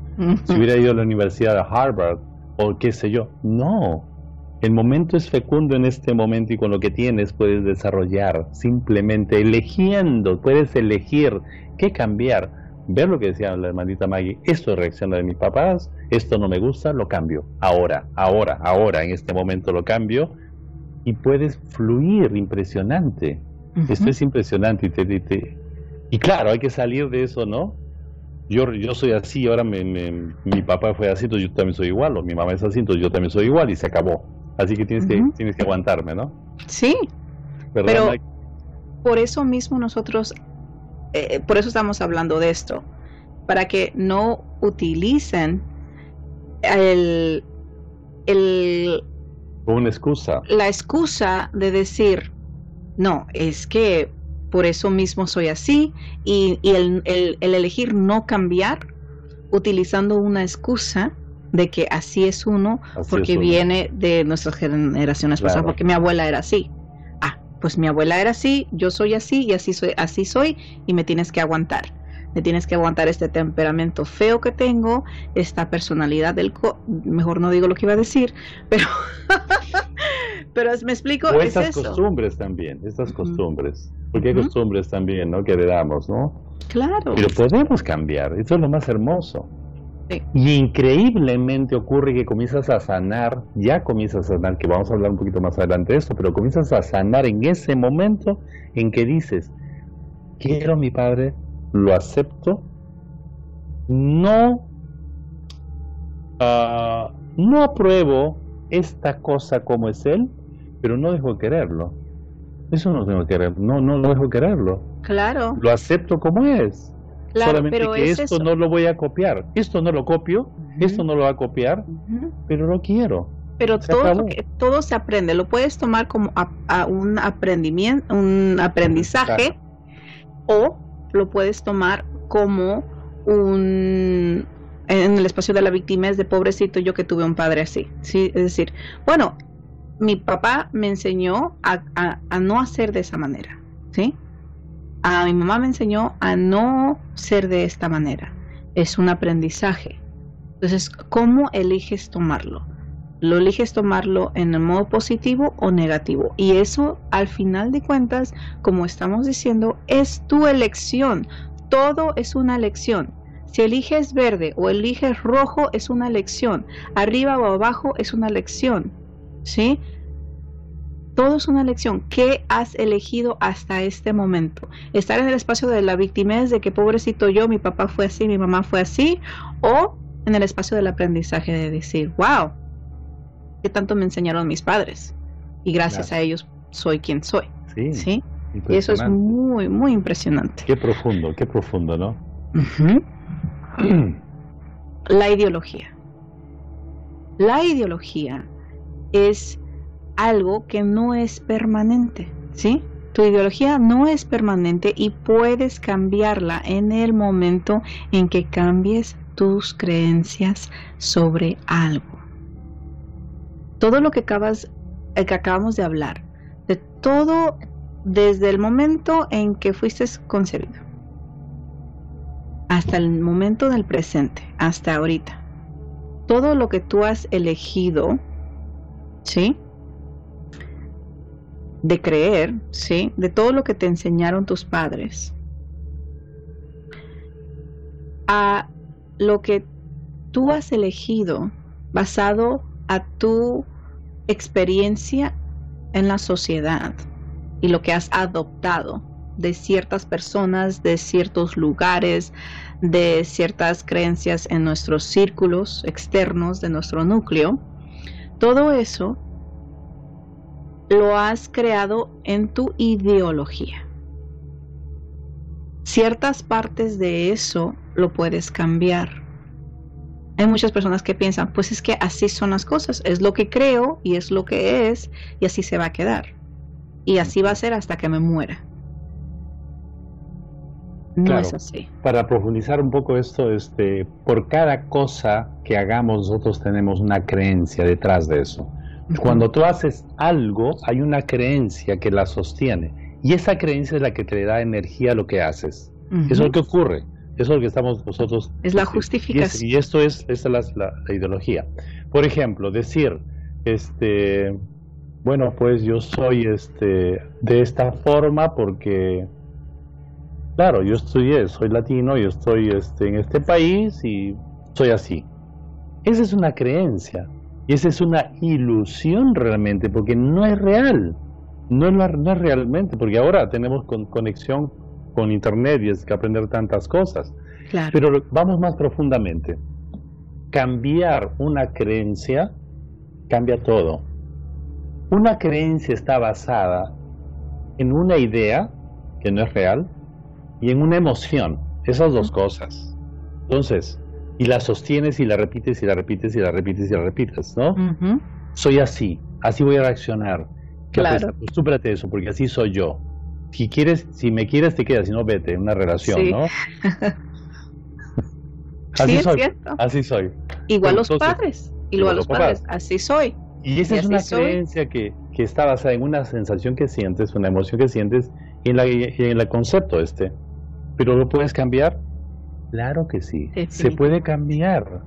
si hubiera ido a la Universidad de Harvard o qué sé yo. No, el momento es fecundo en este momento y con lo que tienes puedes desarrollar, simplemente eligiendo, puedes elegir qué cambiar. Ver lo que decía la hermanita Maggie, esto reacciona de mis papás, esto no me gusta, lo cambio. Ahora, ahora, ahora, en este momento lo cambio y puedes fluir impresionante. Esto es impresionante. Y, te, y claro, hay que salir de eso, ¿no? Yo, yo soy así, ahora me, mi papá fue así, entonces yo también soy igual, o mi mamá es así, entonces yo también soy igual y se acabó. Así que tienes, que, tienes que aguantarme, ¿no? Sí. Pero por eso mismo nosotros, eh, eh, por eso estamos hablando de esto, para que no utilicen el, el una excusa. La excusa de decir, no, es que por eso mismo soy así y, el, elegir no cambiar utilizando una excusa de que así es uno porque viene de nuestras generaciones pasadas, porque mi abuela era así. Pues mi abuela era así, yo soy así y así soy, así soy y me tienes que aguantar me tienes que aguantar este temperamento feo que tengo, esta personalidad del... Co Mejor no digo lo que iba a decir, pero... pero me explico... O estas costumbres también, estas costumbres. Porque hay costumbres también, ¿no? Que heredamos, ¿no? Claro. Pero podemos cambiar, eso es lo más hermoso. Y increíblemente ocurre que comienzas a sanar, ya comienzas a sanar, que vamos a hablar un poquito más adelante de esto, pero comienzas a sanar en ese momento en que dices, quiero a mi padre lo acepto, no, uh, no apruebo esta cosa como es él, pero no dejo de quererlo. Eso no tengo que querer, no, no lo dejo quererlo. Claro. Lo acepto como es. Solamente que esto no lo voy a copiar. Esto no lo copio, esto no lo va a copiar, pero lo quiero. Pero todo, todo se aprende, lo puedes tomar como a, un aprendimiento, un aprendizaje o lo puedes tomar como un en el espacio de la víctima es de pobrecito yo que tuve un padre así, ¿sí? Es decir, bueno, mi papá me enseñó a, no hacer de esa manera, ¿sí? A mi mamá me enseñó a no ser de esta manera. Es un aprendizaje. Entonces, ¿cómo eliges tomarlo? ¿Lo eliges tomarlo en el modo positivo o negativo? Y eso, al final de cuentas, como estamos diciendo, es tu elección. Todo es una elección. Si eliges verde o eliges rojo, es una elección. Arriba o abajo es una elección. ¿Sí? Todo es una elección. ¿Qué has elegido hasta este momento? Estar en el espacio de la victimez de que pobrecito yo, mi papá fue así, mi mamá fue así, o en el espacio del aprendizaje de decir, wow, qué tanto me enseñaron mis padres y gracias a ellos soy quien soy. Sí. Y eso es muy, muy impresionante. Qué profundo, qué profundo, ¿no? La ideología. La ideología es algo que no es permanente, ¿sí? Tu ideología no es permanente y puedes cambiarla en el momento en que cambies tus creencias sobre algo. Todo lo que acabas el que acabamos de hablar, de todo desde el momento en que fuiste concebido hasta el momento del presente, hasta ahorita. Todo lo que tú has elegido, ¿sí? De creer, ¿sí? De todo lo que te enseñaron tus padres. A lo que tú has elegido basado a tu experiencia en la sociedad y lo que has adoptado de ciertas personas, de ciertos lugares, de ciertas creencias en nuestros círculos externos de nuestro núcleo, todo eso lo has creado en tu ideología. Ciertas partes de eso lo puedes cambiar. Hay muchas personas que piensan, pues es que así son las cosas, es lo que creo y es lo que es y así se va a quedar. Y así va a ser hasta que me muera. No es así. Para profundizar un poco esto, este, por cada cosa que hagamos nosotros tenemos una creencia detrás de eso. Cuando tú haces algo, hay una creencia que la sostiene. Y esa creencia es la que te da energía a lo que haces. Eso es lo que ocurre. Eso es lo que estamos nosotros. Es la justificación. Y, esto es, esta es la, ideología. Por ejemplo, decir, este, bueno, pues yo soy este, de esta forma porque claro, yo estudié, soy latino, yo estoy este, en este país y soy así. Esa es una creencia y esa es una ilusión realmente, porque no es real, no es, realmente, porque ahora tenemos conexión con Internet y es que aprender tantas cosas. Pero vamos más profundamente. Cambiar una creencia cambia todo. Una creencia está basada en una idea que no es real, y en una emoción, esas dos cosas. Entonces, y la sostienes y la repites y la repites y la repites y la repites, ¿no? Soy así, así voy a reaccionar. Claro. Acostúmbrate a eso, porque así soy yo. Si quieres, si me quieres, te quedas, si no, vete, en una relación, ¿no? así soy. Así soy. Igual los padres. Igual los padres. Así soy. Y esa es una creencia que, que, está basada en una sensación que sientes, una emoción que sientes, y en, la, en el concepto este. ¿Pero lo puedes cambiar? Claro que sí, se puede cambiar.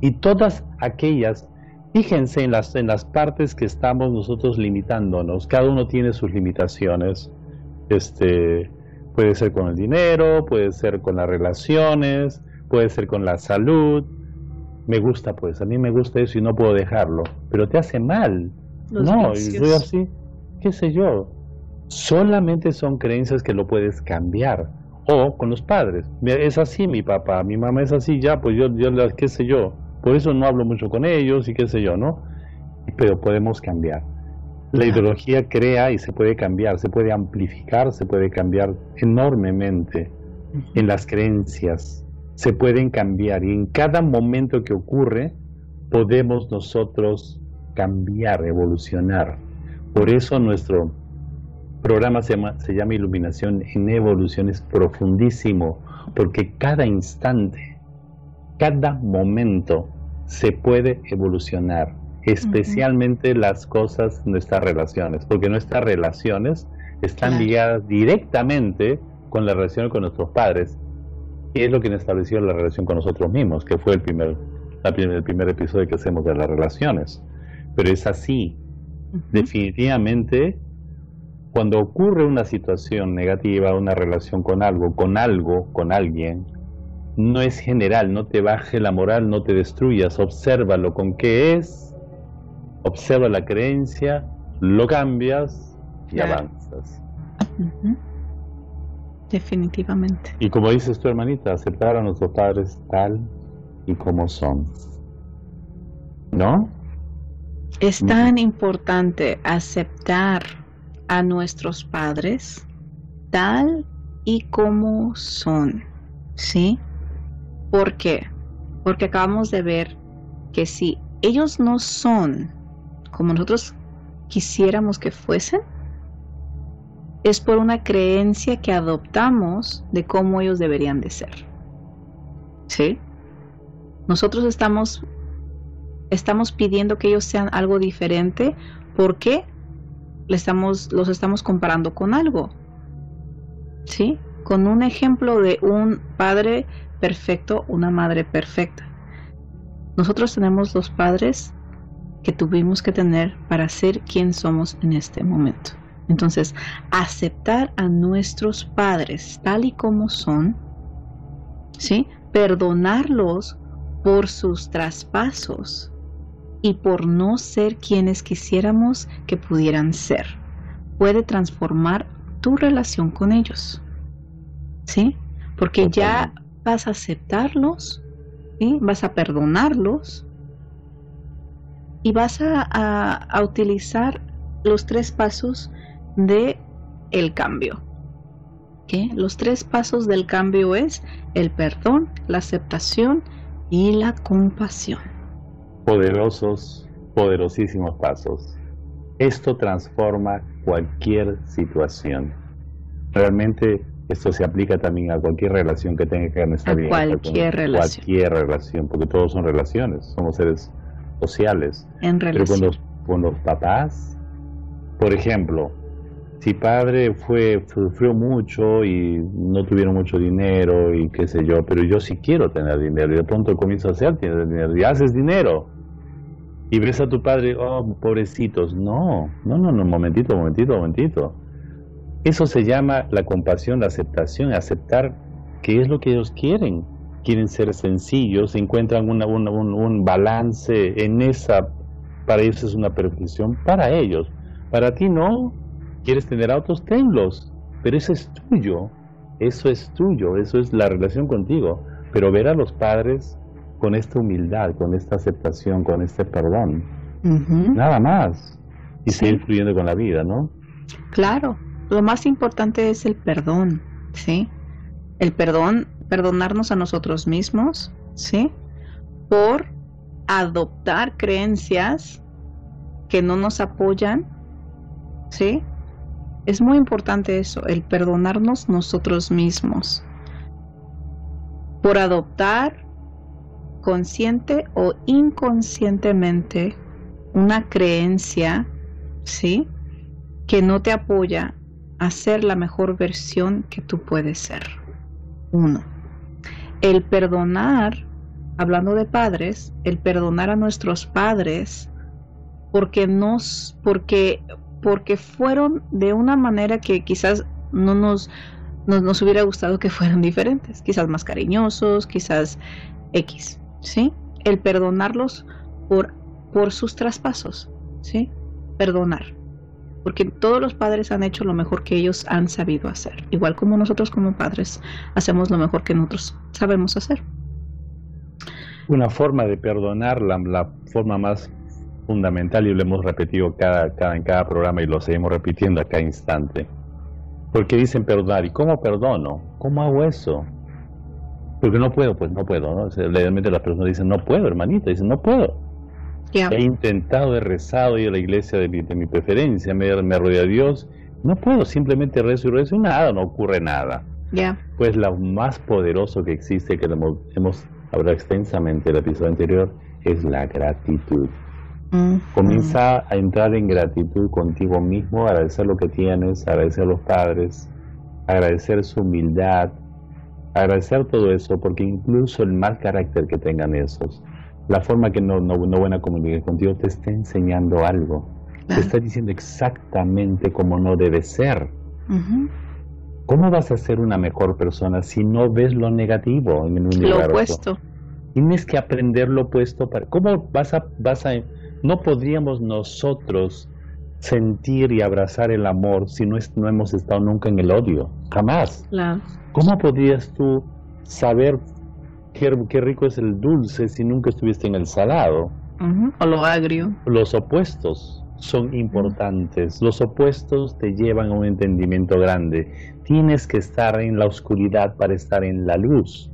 Y todas aquellas, fíjense en las, en las partes que estamos nosotros limitándonos, cada uno tiene sus limitaciones. Este, puede ser con el dinero, puede ser con las relaciones, puede ser con la salud. Me gusta pues, a mí me gusta eso y no puedo dejarlo, pero te hace mal. no, y soy así, qué sé yo. Solamente son creencias que lo puedes cambiar o con los padres. Es así mi papá, mi mamá es así, ya, pues yo, yo, qué sé yo. Por eso no hablo mucho con ellos y qué sé yo, ¿no? Pero podemos cambiar. La ideología crea y se puede cambiar, se puede amplificar, se puede cambiar enormemente en las creencias. Se pueden cambiar y en cada momento que ocurre podemos nosotros cambiar, evolucionar. Por eso nuestro programa se llama, se llama Iluminación en Evolución, es profundísimo, porque cada instante, cada momento se puede evolucionar, especialmente las cosas, nuestras relaciones, porque nuestras relaciones están ligadas directamente con la relación con nuestros padres, y es lo que estableció la relación con nosotros mismos, que fue el primer, el primer episodio que hacemos de las relaciones. Pero es así. Definitivamente, cuando ocurre una situación negativa, una relación con algo, con algo, con alguien, no es general, no te baje la moral, no te destruyas, obsérvalo con qué es, observa la creencia, lo cambias y avanzas. Definitivamente. Y como dices tu hermanita, aceptar a nuestros padres tal y como son. ¿No? Es tan importante aceptar a nuestros padres tal y como son. ¿Sí? ¿Por qué? Porque acabamos de ver que si ellos no son como nosotros quisiéramos que fuesen, es por una creencia que adoptamos de cómo ellos deberían de ser. ¿Sí? Nosotros estamos, estamos pidiendo que ellos sean algo diferente porque estamos, los estamos comparando con algo. ¿Sí? Con un ejemplo de un padre perfecto, una madre perfecta. Nosotros tenemos los padres que tuvimos que tener para ser quien somos en este momento. Entonces, aceptar a nuestros padres tal y como son, ¿sí? Perdonarlos por sus traspasos y por no ser quienes quisiéramos que pudieran ser. Puede transformar tu relación con ellos. ¿Sí? Porque ya vas a aceptarlos, ¿sí? vas a perdonarlos y vas a, a utilizar los tres pasos de el cambio. ¿Qué? Los tres pasos del cambio es el perdón, la aceptación y la compasión. Poderosos, poderosísimos pasos. Esto transforma cualquier situación. Realmente esto se aplica también a cualquier relación que tenga que esta vida. Cualquier relación. Cualquier relación, porque todos son relaciones, somos seres sociales. En relación. Pero con los papás, por ejemplo, si padre fue sufrió mucho y no tuvieron mucho dinero y qué sé yo, pero yo sí quiero tener dinero y de pronto comienzo a hacer tener dinero y haces dinero y ves a tu padre, oh, pobrecitos, no, no, no, no, momentito, momentito, momentito. Eso se llama la compasión, la aceptación, aceptar qué es lo que ellos quieren. Quieren ser sencillos, encuentran un, un balance en esa, para ellos es una perfección, para ellos. Para ti no, ¿Quieres tener autos? Tenlos, pero eso es tuyo, eso es tuyo, eso es la relación contigo. Pero ver a los padres con esta humildad, con esta aceptación, con este perdón, nada más. Y seguir fluyendo con la vida, ¿no? Claro, lo más importante es el perdón, ¿sí? El perdón, perdonarnos a nosotros mismos, ¿sí? Por adoptar creencias que no nos apoyan, ¿sí? Es muy importante eso, el perdonarnos nosotros mismos por adoptar consciente o inconscientemente una creencia, ¿sí? Que no te apoya a ser la mejor versión que tú puedes ser. Uno. El perdonar, hablando de padres, el perdonar a nuestros padres porque nos, porque porque fueron de una manera que quizás no nos, nos, hubiera gustado que fueran diferentes, quizás más cariñosos, quizás X, ¿sí? El perdonarlos por, por sus traspasos, ¿sí? Perdonar. Porque todos los padres han hecho lo mejor que ellos han sabido hacer. Igual como nosotros como padres hacemos lo mejor que nosotros sabemos hacer. Una forma de perdonar, la, la forma más fundamental y lo hemos repetido cada, cada, en cada programa y lo seguimos repitiendo a cada instante. Porque dicen perdonar, ¿y cómo perdono? ¿Cómo hago eso? Porque no puedo, pues no puedo, ¿no? Realmente las personas dicen, no puedo, hermanita, dicen, no puedo. He intentado, he rezado, he ido a la iglesia de mi, de mi preferencia, me, me rodea a Dios, no puedo, simplemente rezo y rezo y nada, no ocurre nada. Pues lo más poderoso que existe, que hemos, hemos hablado extensamente en el episodio anterior, es la gratitud. Comienza a entrar en gratitud contigo mismo, agradecer lo que tienes, agradecer a los padres, agradecer su humildad, agradecer todo eso, porque incluso el mal carácter que tengan esos, la forma que no, no, no van a comunicar contigo, te está enseñando algo. Te está diciendo exactamente cómo no debe ser. ¿Cómo vas a ser una mejor persona si no ves lo negativo en el universo? Lo opuesto. Tienes que aprender lo opuesto. Para, ¿Cómo vas a, vas a... No podríamos nosotros sentir y abrazar el amor si no, no hemos estado nunca en el odio. Jamás. ¿Cómo podrías tú saber qué, qué, rico es el dulce si nunca estuviste en el salado? O lo agrio. Los opuestos son importantes. Los opuestos te llevan a un entendimiento grande. Tienes que estar en la oscuridad para estar en la luz.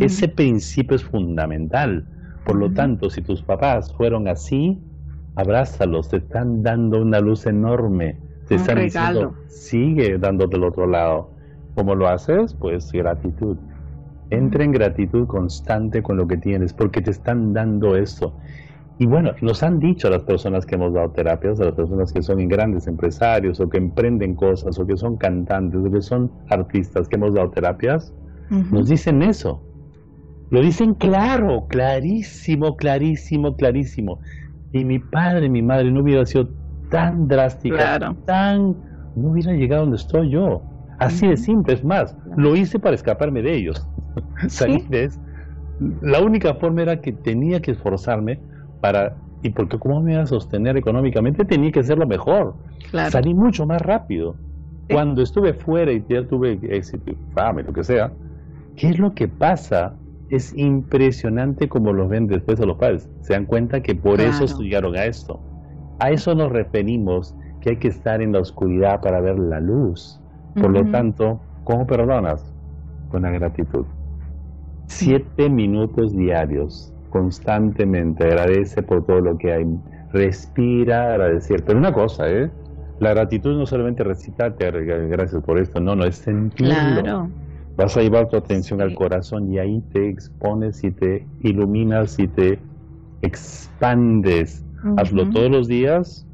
Ese principio es fundamental. Por lo tanto, si tus papás fueron así, abrázalos, te están dando una luz enorme. Te están diciendo, sigue dando del otro lado. ¿Cómo lo haces? Pues gratitud. Entra en gratitud constante con lo que tienes, porque te están dando eso. Y bueno, nos han dicho a las personas que hemos dado terapias, a las personas que son grandes empresarios o que emprenden cosas o que son cantantes o que son artistas que hemos dado terapias, nos dicen eso. Lo dicen claro, clarísimo, clarísimo, clarísimo. Y mi padre, mi madre no hubiera sido tan drástica, tan... no hubiera llegado donde estoy yo. Así de simple, es más, lo hice para escaparme de ellos. ¿Sí? La única forma era que tenía que esforzarme para... Y porque cómo me iba a sostener económicamente, tenía que hacerlo mejor. Salí mucho más rápido. Cuando estuve fuera y ya tuve éxito, fama, lo que sea, ¿qué es lo que pasa es impresionante como los ven después a los padres. Se dan cuenta que por eso llegaron a esto. A eso nos referimos, que hay que estar en la oscuridad para ver la luz. Por lo tanto, ¿cómo perdonas? Con la gratitud. Siete minutos diarios, constantemente. Agradece por todo lo que hay. Respira, agradecer. Pero una cosa, ¿eh? La gratitud no solamente recitarte, gracias por esto, no, no, es sentirlo. Claro Vas a llevar tu atención al corazón y ahí te expones y te iluminas y te expandes. Hazlo todos los días.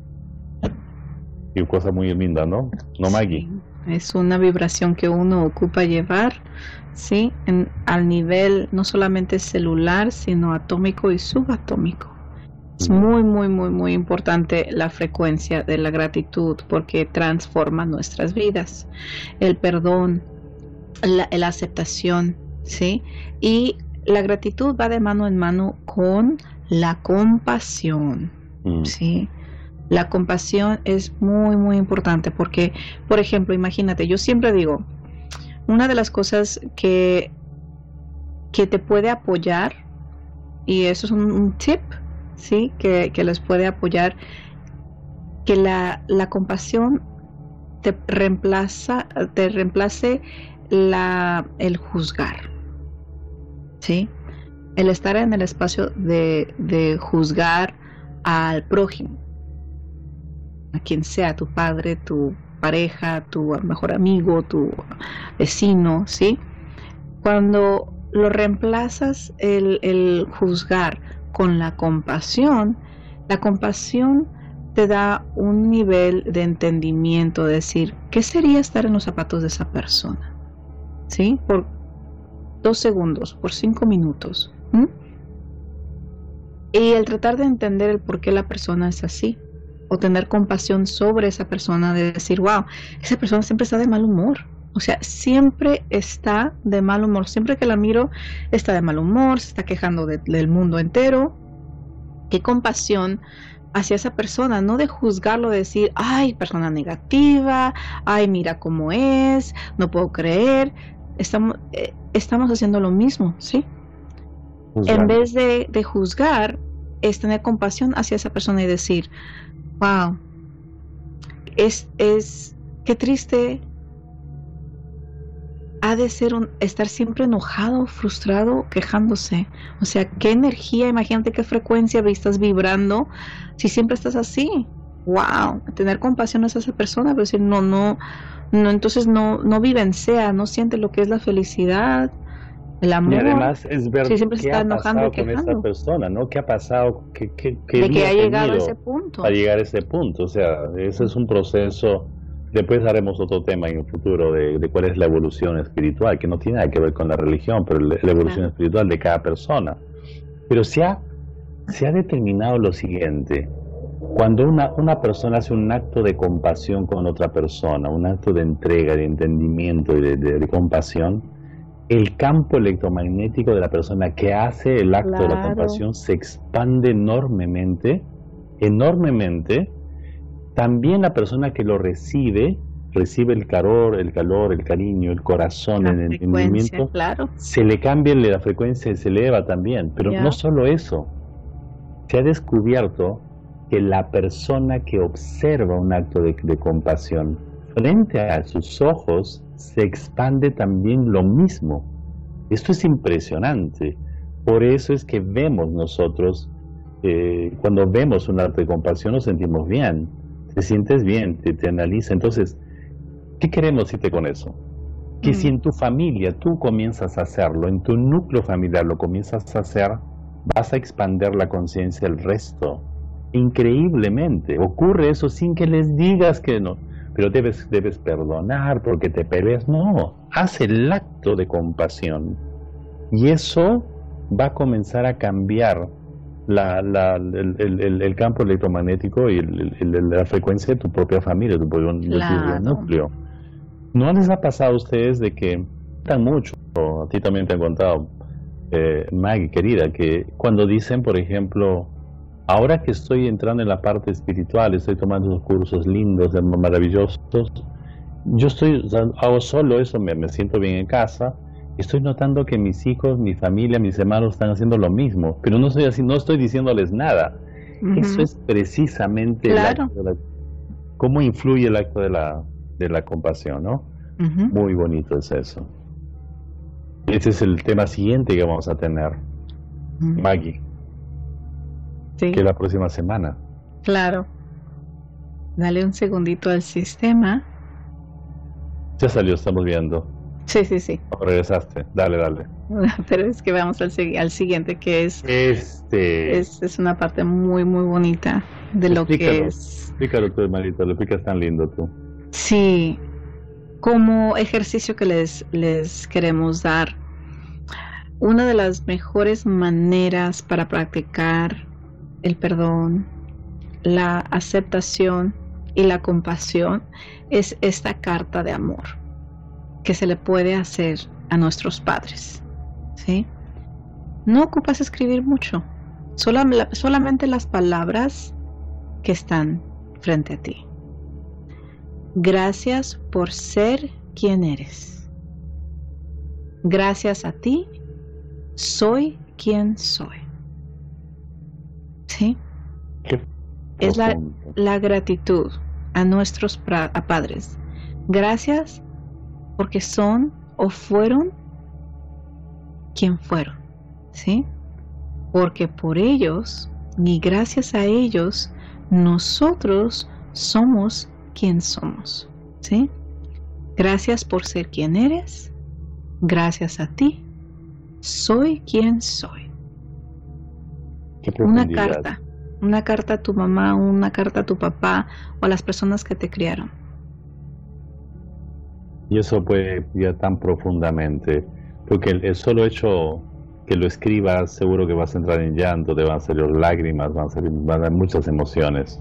Y cosa muy linda, ¿no? No, Maggie. Es una vibración que uno ocupa llevar, ¿sí? En, al nivel no solamente celular, sino atómico y subatómico. Es muy, muy, muy, muy importante la frecuencia de la gratitud porque transforma nuestras vidas. El perdón, la, aceptación, ¿sí? Y la gratitud va de mano en mano con la compasión, mm. ¿sí? La compasión es muy, muy importante porque, por ejemplo, imagínate, yo siempre digo, una de las cosas que, que te puede apoyar, y eso es un, tip, ¿sí? Que, que, les puede apoyar, que la, la compasión te reemplaza, te reemplace la, el juzgar. ¿Sí? El estar en el espacio de, de juzgar al prójimo, a quien sea, tu padre, tu pareja, tu mejor amigo, tu vecino, ¿sí? Cuando lo reemplazas el, el, juzgar con la compasión, la compasión te da un nivel de entendimiento, de decir, ¿qué sería estar en los zapatos de esa persona? ¿sí? Por dos segundos, por cinco minutos. Y el tratar de entender el por qué la persona es así, o tener compasión sobre esa persona, de decir, wow, esa persona siempre está de mal humor. O sea, siempre está de mal humor. Siempre que la miro, está de mal humor, se está quejando del mundo entero. Qué compasión hacia esa persona, no de juzgarlo, de decir, ay, persona negativa, ay, mira cómo es, no puedo creer, estamos, eh, estamos haciendo lo mismo, ¿sí? En vez de, de, juzgar, es tener compasión hacia esa persona y decir, wow, es, es, qué triste ha de ser un, estar siempre enojado, frustrado, quejándose. O sea, qué energía, imagínate qué frecuencia estás vibrando si siempre estás así. Wow, tener compasión hacia esa persona, pero decir, no, no, no, entonces no, no sea no siente lo que es la felicidad, el amor. Y además es ver siempre qué está ha pasado con esta persona, ¿no? ¿Qué ha pasado? ¿Qué, de que ha llegado a ese punto. A llegar a ese punto, o sea, ese es un proceso Después haremos otro tema en el futuro de, cuál es la evolución espiritual, que no tiene nada que ver con la religión, pero la, evolución espiritual de cada persona. Pero se ha, se ha determinado lo siguiente, cuando una, una persona hace un acto de compasión con otra persona, un acto de entrega, de entendimiento y de, compasión, el campo electromagnético de la persona que hace el acto de la compasión se expande enormemente, enormemente, también la persona que lo recibe, recibe el calor, el calor, el cariño, el corazón, el entendimiento, se le cambia la frecuencia y se eleva también. Pero no solo eso, se ha descubierto que la persona que observa un acto de, de compasión frente a sus ojos se expande también lo mismo. Esto es impresionante. Por eso es que vemos nosotros, eh, cuando vemos un acto de compasión nos sentimos bien te sientes bien, te, te analiza. Entonces, ¿qué queremos decirte con eso? Que si mm. en tu familia tú comienzas a hacerlo, en tu núcleo familiar lo comienzas a hacer, vas a expandir la conciencia del resto. Increíblemente. Ocurre eso sin que les digas que no. Pero debes, debes perdonar porque te peleas. No, haz el acto de compasión. Y eso va a comenzar a cambiar la, la, el, el, campo electromagnético y la frecuencia de tu propia familia, tu propio núcleo. ¿No les ha pasado a ustedes de que tan mucho, a ti también te han contado, eh, Maggie, querida, que cuando dicen, por ejemplo, ahora que estoy entrando en la parte espiritual, estoy tomando cursos lindos, maravillosos, yo estoy, hago solo eso, me, me siento bien en casa, estoy notando que mis hijos, mi familia, mis hermanos están haciendo lo mismo, pero no estoy así, no estoy diciéndoles nada. Eso es precisamente cómo influye el acto de la, de la compasión, ¿no? Muy bonito es eso. Ese es el tema siguiente que vamos a tener, Maggie. Sí. Que la próxima semana. Claro. Dale un segundito al sistema. Ya salió, estamos viendo. Sí, sí, sí. regresaste. Dale, dale. Pero es que vamos al, al siguiente, que es. Este. Es, es, una parte muy, muy bonita de lo que es. Explícalo tú, Marita, lo explicas tan lindo tú. Sí. Como ejercicio que les, les queremos dar, una de las mejores maneras para practicar el perdón, la aceptación y la compasión es esta carta de amor que se le puede hacer a nuestros padres. ¿sí? No ocupas escribir mucho, solamente las palabras que están frente a ti. Gracias por ser quien eres. Gracias a ti, soy quien soy. ¿Sí? Es la, la, gratitud a nuestros a padres. Gracias porque son o fueron quien fueron, ¿sí? Porque por ellos, y gracias a ellos, nosotros somos quien somos, ¿sí? Gracias por ser quien eres, gracias a ti, soy quien soy. Una carta, una carta a tu mamá, una carta a tu papá o a las personas que te criaron y eso puede ir tan profundamente, porque el, solo hecho que lo escribas, seguro que vas a entrar en llanto, te van a salir lágrimas, van a salir van a muchas emociones.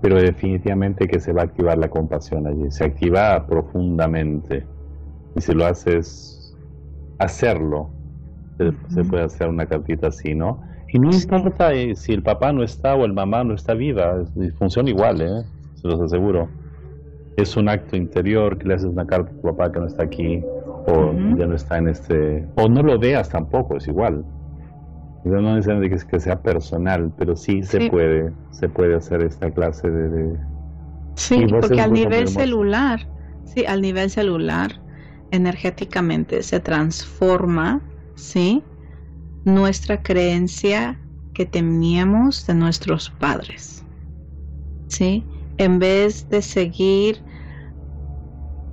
Pero definitivamente que se va a activar la compasión allí, se activa profundamente. Y si lo haces, hacerlo, se, puede hacer una cartita así, ¿no? Y no importa eh, si el papá no está o el mamá no está viva, funciona igual, ¿eh? se los aseguro. Es un acto interior que le haces una carta a tu papá que no está aquí o ya no está en este o no lo veas tampoco es igual. No necesariamente que, que sea personal pero sí, se puede se puede hacer esta clase de, sí porque al nivel celular sí al nivel celular energéticamente se transforma sí nuestra creencia que teníamos de nuestros padres sí en vez de seguir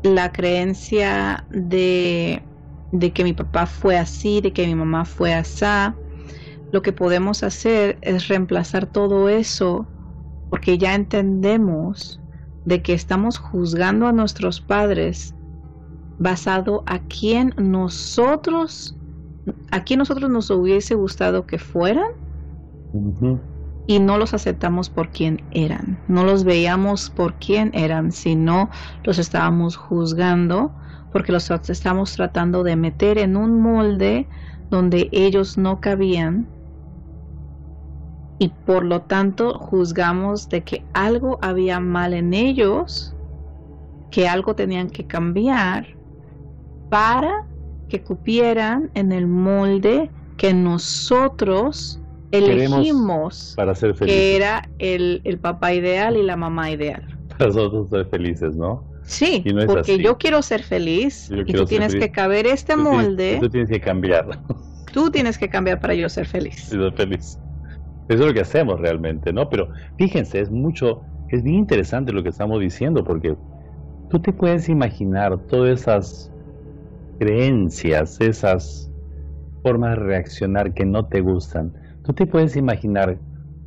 la creencia de, que mi papá fue así, de que mi mamá fue así, lo que podemos hacer es reemplazar todo eso porque ya entendemos de que estamos juzgando a nuestros padres basado a quien nosotros, a quien nosotros nos hubiese gustado que fueran y no los aceptamos por quien eran. No los veíamos por quién eran, sino los estábamos juzgando porque los estamos tratando de meter en un molde donde ellos no cabían y por lo tanto juzgamos de que algo había mal en ellos, que algo tenían que cambiar para que cupieran en el molde que nosotros elegimos para ser felices. que era el, el, papá ideal y la mamá ideal. Para nosotros ser felices, ¿no? Sí, porque yo quiero ser feliz y tú tienes que caber este molde. tú tienes que cambiar. Tú tienes que cambiar para yo ser feliz. Ser feliz. Eso es lo que hacemos realmente, ¿no? Pero fíjense, es mucho, es bien interesante lo que estamos diciendo, porque tú te puedes imaginar todas esas creencias, esas formas de reaccionar que no te gustan. ¿Tú te puedes imaginar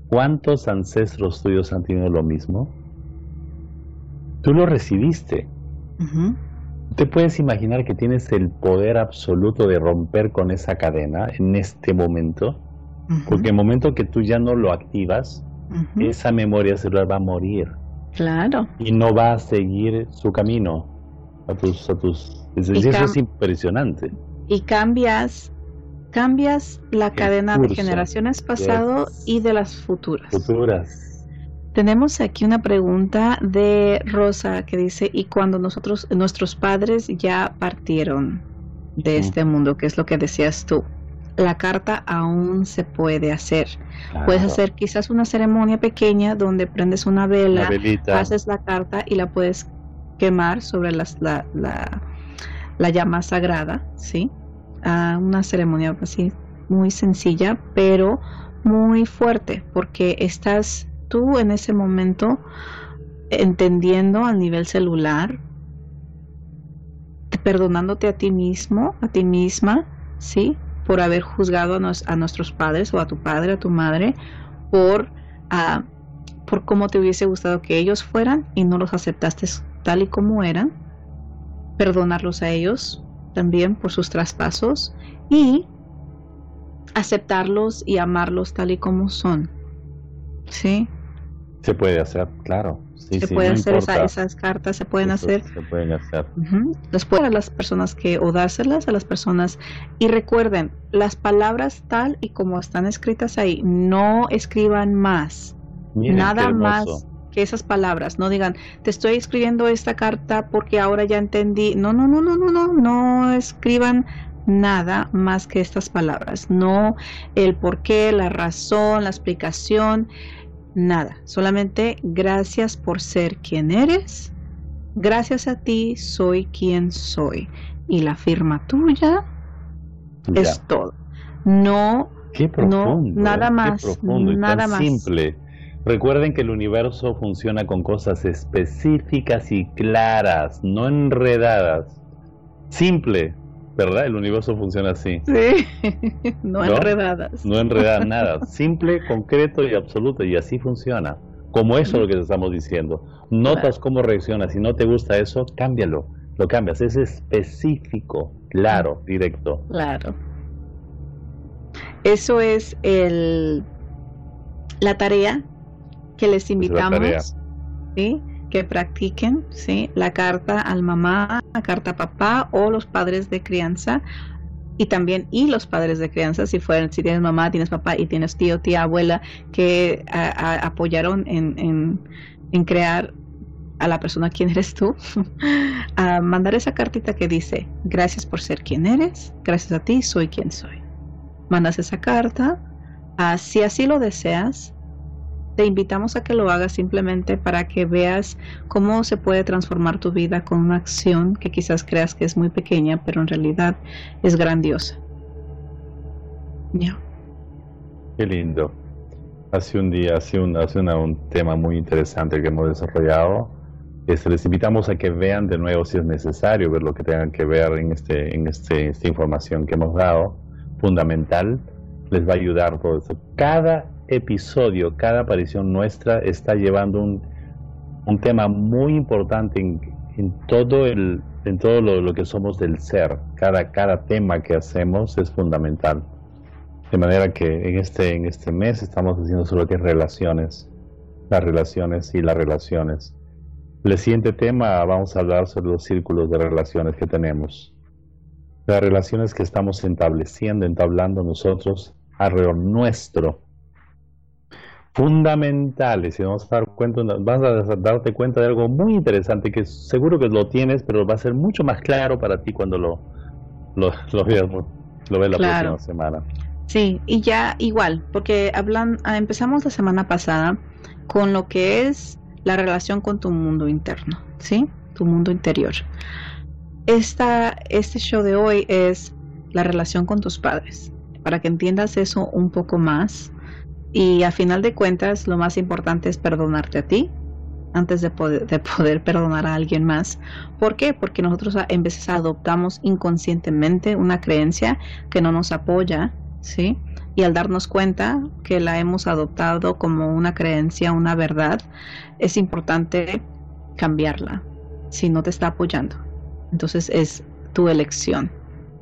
cuántos ancestros tuyos han tenido lo mismo? Tú lo recibiste. ¿Te puedes imaginar que tienes el poder absoluto de romper con esa cadena en este momento? Porque el momento que tú ya no lo activas, esa memoria celular va a morir. Claro. Y no va a seguir su camino a tus... A tus eso es impresionante. Y cambias cambias la cadena de generaciones pasado y de las futuras. Futuras. Tenemos aquí una pregunta de Rosa que dice, ¿y cuando nosotros, nuestros padres ya partieron de este mundo? ¿Qué es lo que decías tú? la carta aún se puede hacer. Puedes hacer quizás una ceremonia pequeña donde prendes una vela, haces la carta y la puedes quemar sobre la, la, llama sagrada, ¿sí? una ceremonia así muy sencilla, pero muy fuerte, porque estás tú en ese momento entendiendo a nivel celular, perdonándote a ti mismo, a ti misma, ¿sí? por haber juzgado a, nuestros padres o a tu padre, a tu madre, por, uh, por cómo te hubiese gustado que ellos fueran y no los aceptaste tal y como eran. Perdonarlos a ellos también por sus traspasos y aceptarlos y amarlos tal y como son. ¿Sí? Se puede hacer, claro se puede hacer esas cartas, se pueden hacer. Se pueden hacer. Después a las personas que, o dárselas a las personas. Y recuerden, las palabras tal y como están escritas ahí, no escriban más. nada más que esas palabras. No digan, te estoy escribiendo esta carta porque ahora ya entendí. No, no, no, no, no, no, no escriban nada más que estas palabras. No el por qué, la razón, la explicación nada, solamente gracias por ser quien eres, gracias a ti soy quien soy. Y la firma tuya es todo. No, no nada ¿eh? más, nada más. Simple. Recuerden que el universo funciona con cosas específicas y claras, no enredadas. Simple, ¿verdad? El universo funciona así. Sí, no, enredadas. No enredadas nada, simple, concreto y absoluto, y así funciona. Como eso es lo que te estamos diciendo. Notas cómo reaccionas, si no te gusta eso, cámbialo, lo cambias, es específico, claro, directo. Claro. Eso es el la tarea que les invitamos. ¿sí? que practiquen ¿sí? la carta al mamá, la carta a papá o los padres de crianza y también y los padres de crianza si fueran si tienes mamá tienes papá y tienes tío tía abuela que apoyaron en, en, crear a la persona quien eres tú a mandar esa cartita que dice gracias por ser quien eres gracias a ti soy quien soy mandas esa carta si así lo deseas te invitamos a que lo hagas simplemente para que veas cómo se puede transformar tu vida con una acción que quizás creas que es muy pequeña, pero en realidad es grandiosa. Ya. Qué lindo. Hace un día, hace un, hace un tema muy interesante que hemos desarrollado. Este, les invitamos a que vean de nuevo si es necesario ver lo que tengan que ver en, este, en este, esta información que hemos dado. Fundamental. Les va a ayudar todo eso. Cada episodio, cada aparición nuestra está llevando un un tema muy importante en, todo el en todo lo, que somos del ser. Cada, cada tema que hacemos es fundamental. De manera que en este, en este mes estamos haciendo sobre que relaciones, las relaciones y las relaciones. El siguiente tema vamos a hablar sobre los círculos de relaciones que tenemos. Las relaciones que estamos estableciendo, entablando nosotros alrededor nuestro fundamentales y vamos a dar cuenta, vas a darte cuenta de algo muy interesante que seguro que lo tienes, pero va a ser mucho más claro para ti cuando lo, lo, lo veas, lo la próxima semana. Sí, y ya igual, porque hablan, ah, empezamos la semana pasada con lo que es la relación con tu mundo interno, ¿sí? Tu mundo interior. Esta, este show de hoy es la relación con tus padres, para que entiendas eso un poco más y a final de cuentas, lo más importante es perdonarte a ti antes de poder, de poder perdonar a alguien más. ¿Por qué? Porque nosotros en veces adoptamos inconscientemente una creencia que no nos apoya, ¿sí? Y al darnos cuenta que la hemos adoptado como una creencia, una verdad, es importante cambiarla si no te está apoyando. Entonces es tu elección.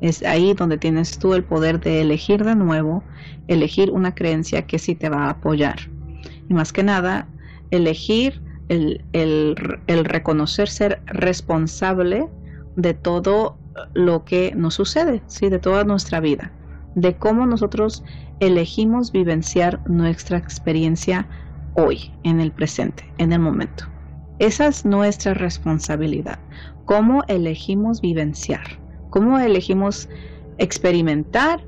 Es ahí donde tienes tú el poder de elegir de nuevo, elegir una creencia que sí te va a apoyar. Y más que nada, elegir el, el, reconocer ser responsable de todo lo que nos sucede, ¿sí? de toda nuestra vida, de cómo nosotros elegimos vivenciar nuestra experiencia hoy, en el presente, en el momento. Esa es nuestra responsabilidad, cómo elegimos vivenciar cómo elegimos experimentar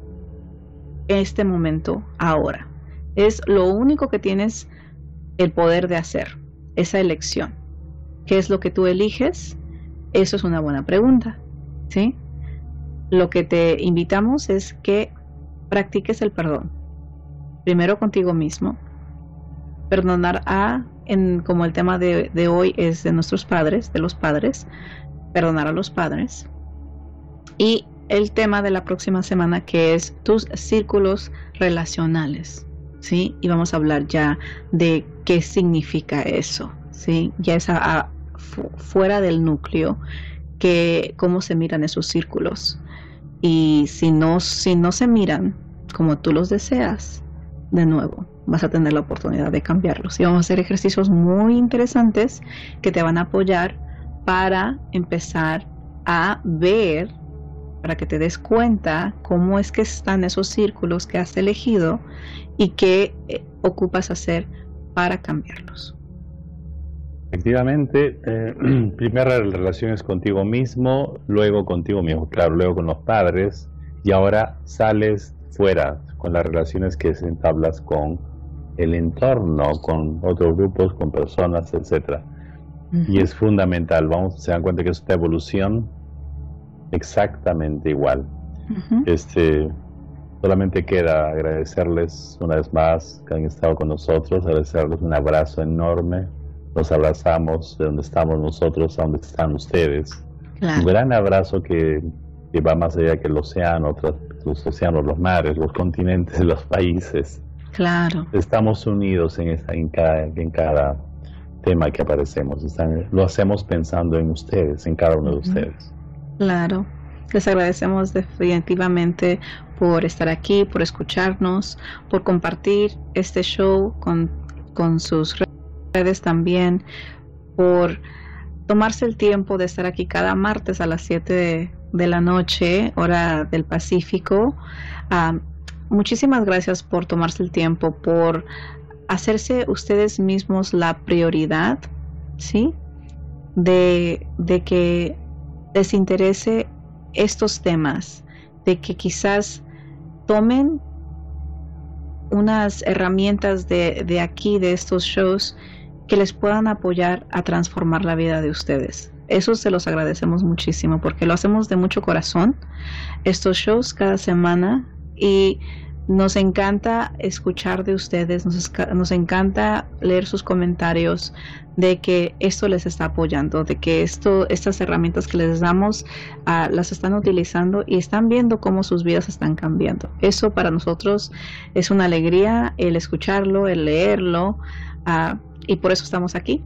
este momento ahora. Es lo único que tienes el poder de hacer, esa elección. ¿Qué es lo que tú eliges? Eso es una buena pregunta, ¿sí? Lo que te invitamos es que practiques el perdón. Primero contigo mismo. Perdonar a, en, como el tema de, de hoy es de nuestros padres, de los padres, perdonar a los padres y el tema de la próxima semana que es tus círculos relacionales, ¿sí? Y vamos a hablar ya de qué significa eso, ¿sí? Ya es fuera del núcleo, que cómo se miran esos círculos. Y si no, si no se miran como tú los deseas, de nuevo, vas a tener la oportunidad de cambiarlos. Y vamos a hacer ejercicios muy interesantes que te van a apoyar para empezar a ver para que te des cuenta cómo es que están esos círculos que has elegido y qué eh, ocupas hacer para cambiarlos. Efectivamente, eh, primero relaciones contigo mismo, luego contigo mismo, claro, luego con los padres y ahora sales fuera con las relaciones que se entablas con el entorno, con otros grupos, con personas, etcétera. Y es fundamental, vamos, se dan cuenta que es esta evolución exactamente igual. Este, solamente queda agradecerles una vez más que han estado con nosotros, agradecerles un abrazo enorme. Nos abrazamos de donde estamos nosotros a donde están ustedes. Un gran abrazo que, va más allá que el océano, los océanos, los mares, los continentes, los países. Claro. Estamos unidos en, esta, en, cada, en cada tema que aparecemos. lo hacemos pensando en ustedes, en cada uno de ustedes. Claro. Les agradecemos definitivamente por estar aquí, por escucharnos, por compartir este show con, con sus redes también, por tomarse el tiempo de estar aquí cada martes a las 7 de, la noche, hora del Pacífico. Ah, muchísimas gracias por tomarse el tiempo, por hacerse ustedes mismos la prioridad, ¿sí? De, de que les interese estos temas, de que quizás tomen unas herramientas de, de, aquí, de estos shows, que les puedan apoyar a transformar la vida de ustedes. Eso se los agradecemos muchísimo porque lo hacemos de mucho corazón, estos shows cada semana y nos encanta escuchar de ustedes, nos, nos, encanta leer sus comentarios de que esto les está apoyando, de que esto, estas herramientas que les damos ah, las están utilizando y están viendo cómo sus vidas están cambiando. Eso para nosotros es una alegría el escucharlo, el leerlo ah, y por eso estamos aquí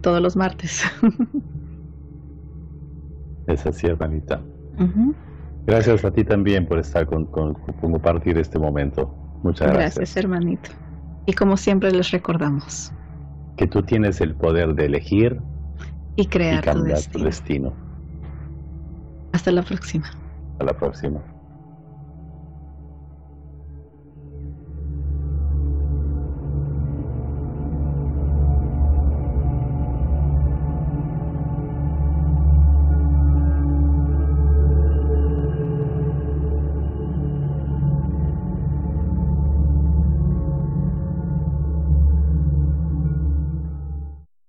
todos los martes. es así, hermanita. Gracias a ti también por estar con, con, compartir este momento. Muchas gracias. Gracias, hermanito. Y como siempre les recordamos. Que tú tienes el poder de elegir y crear cambiar tu destino. Hasta la próxima. Hasta la próxima.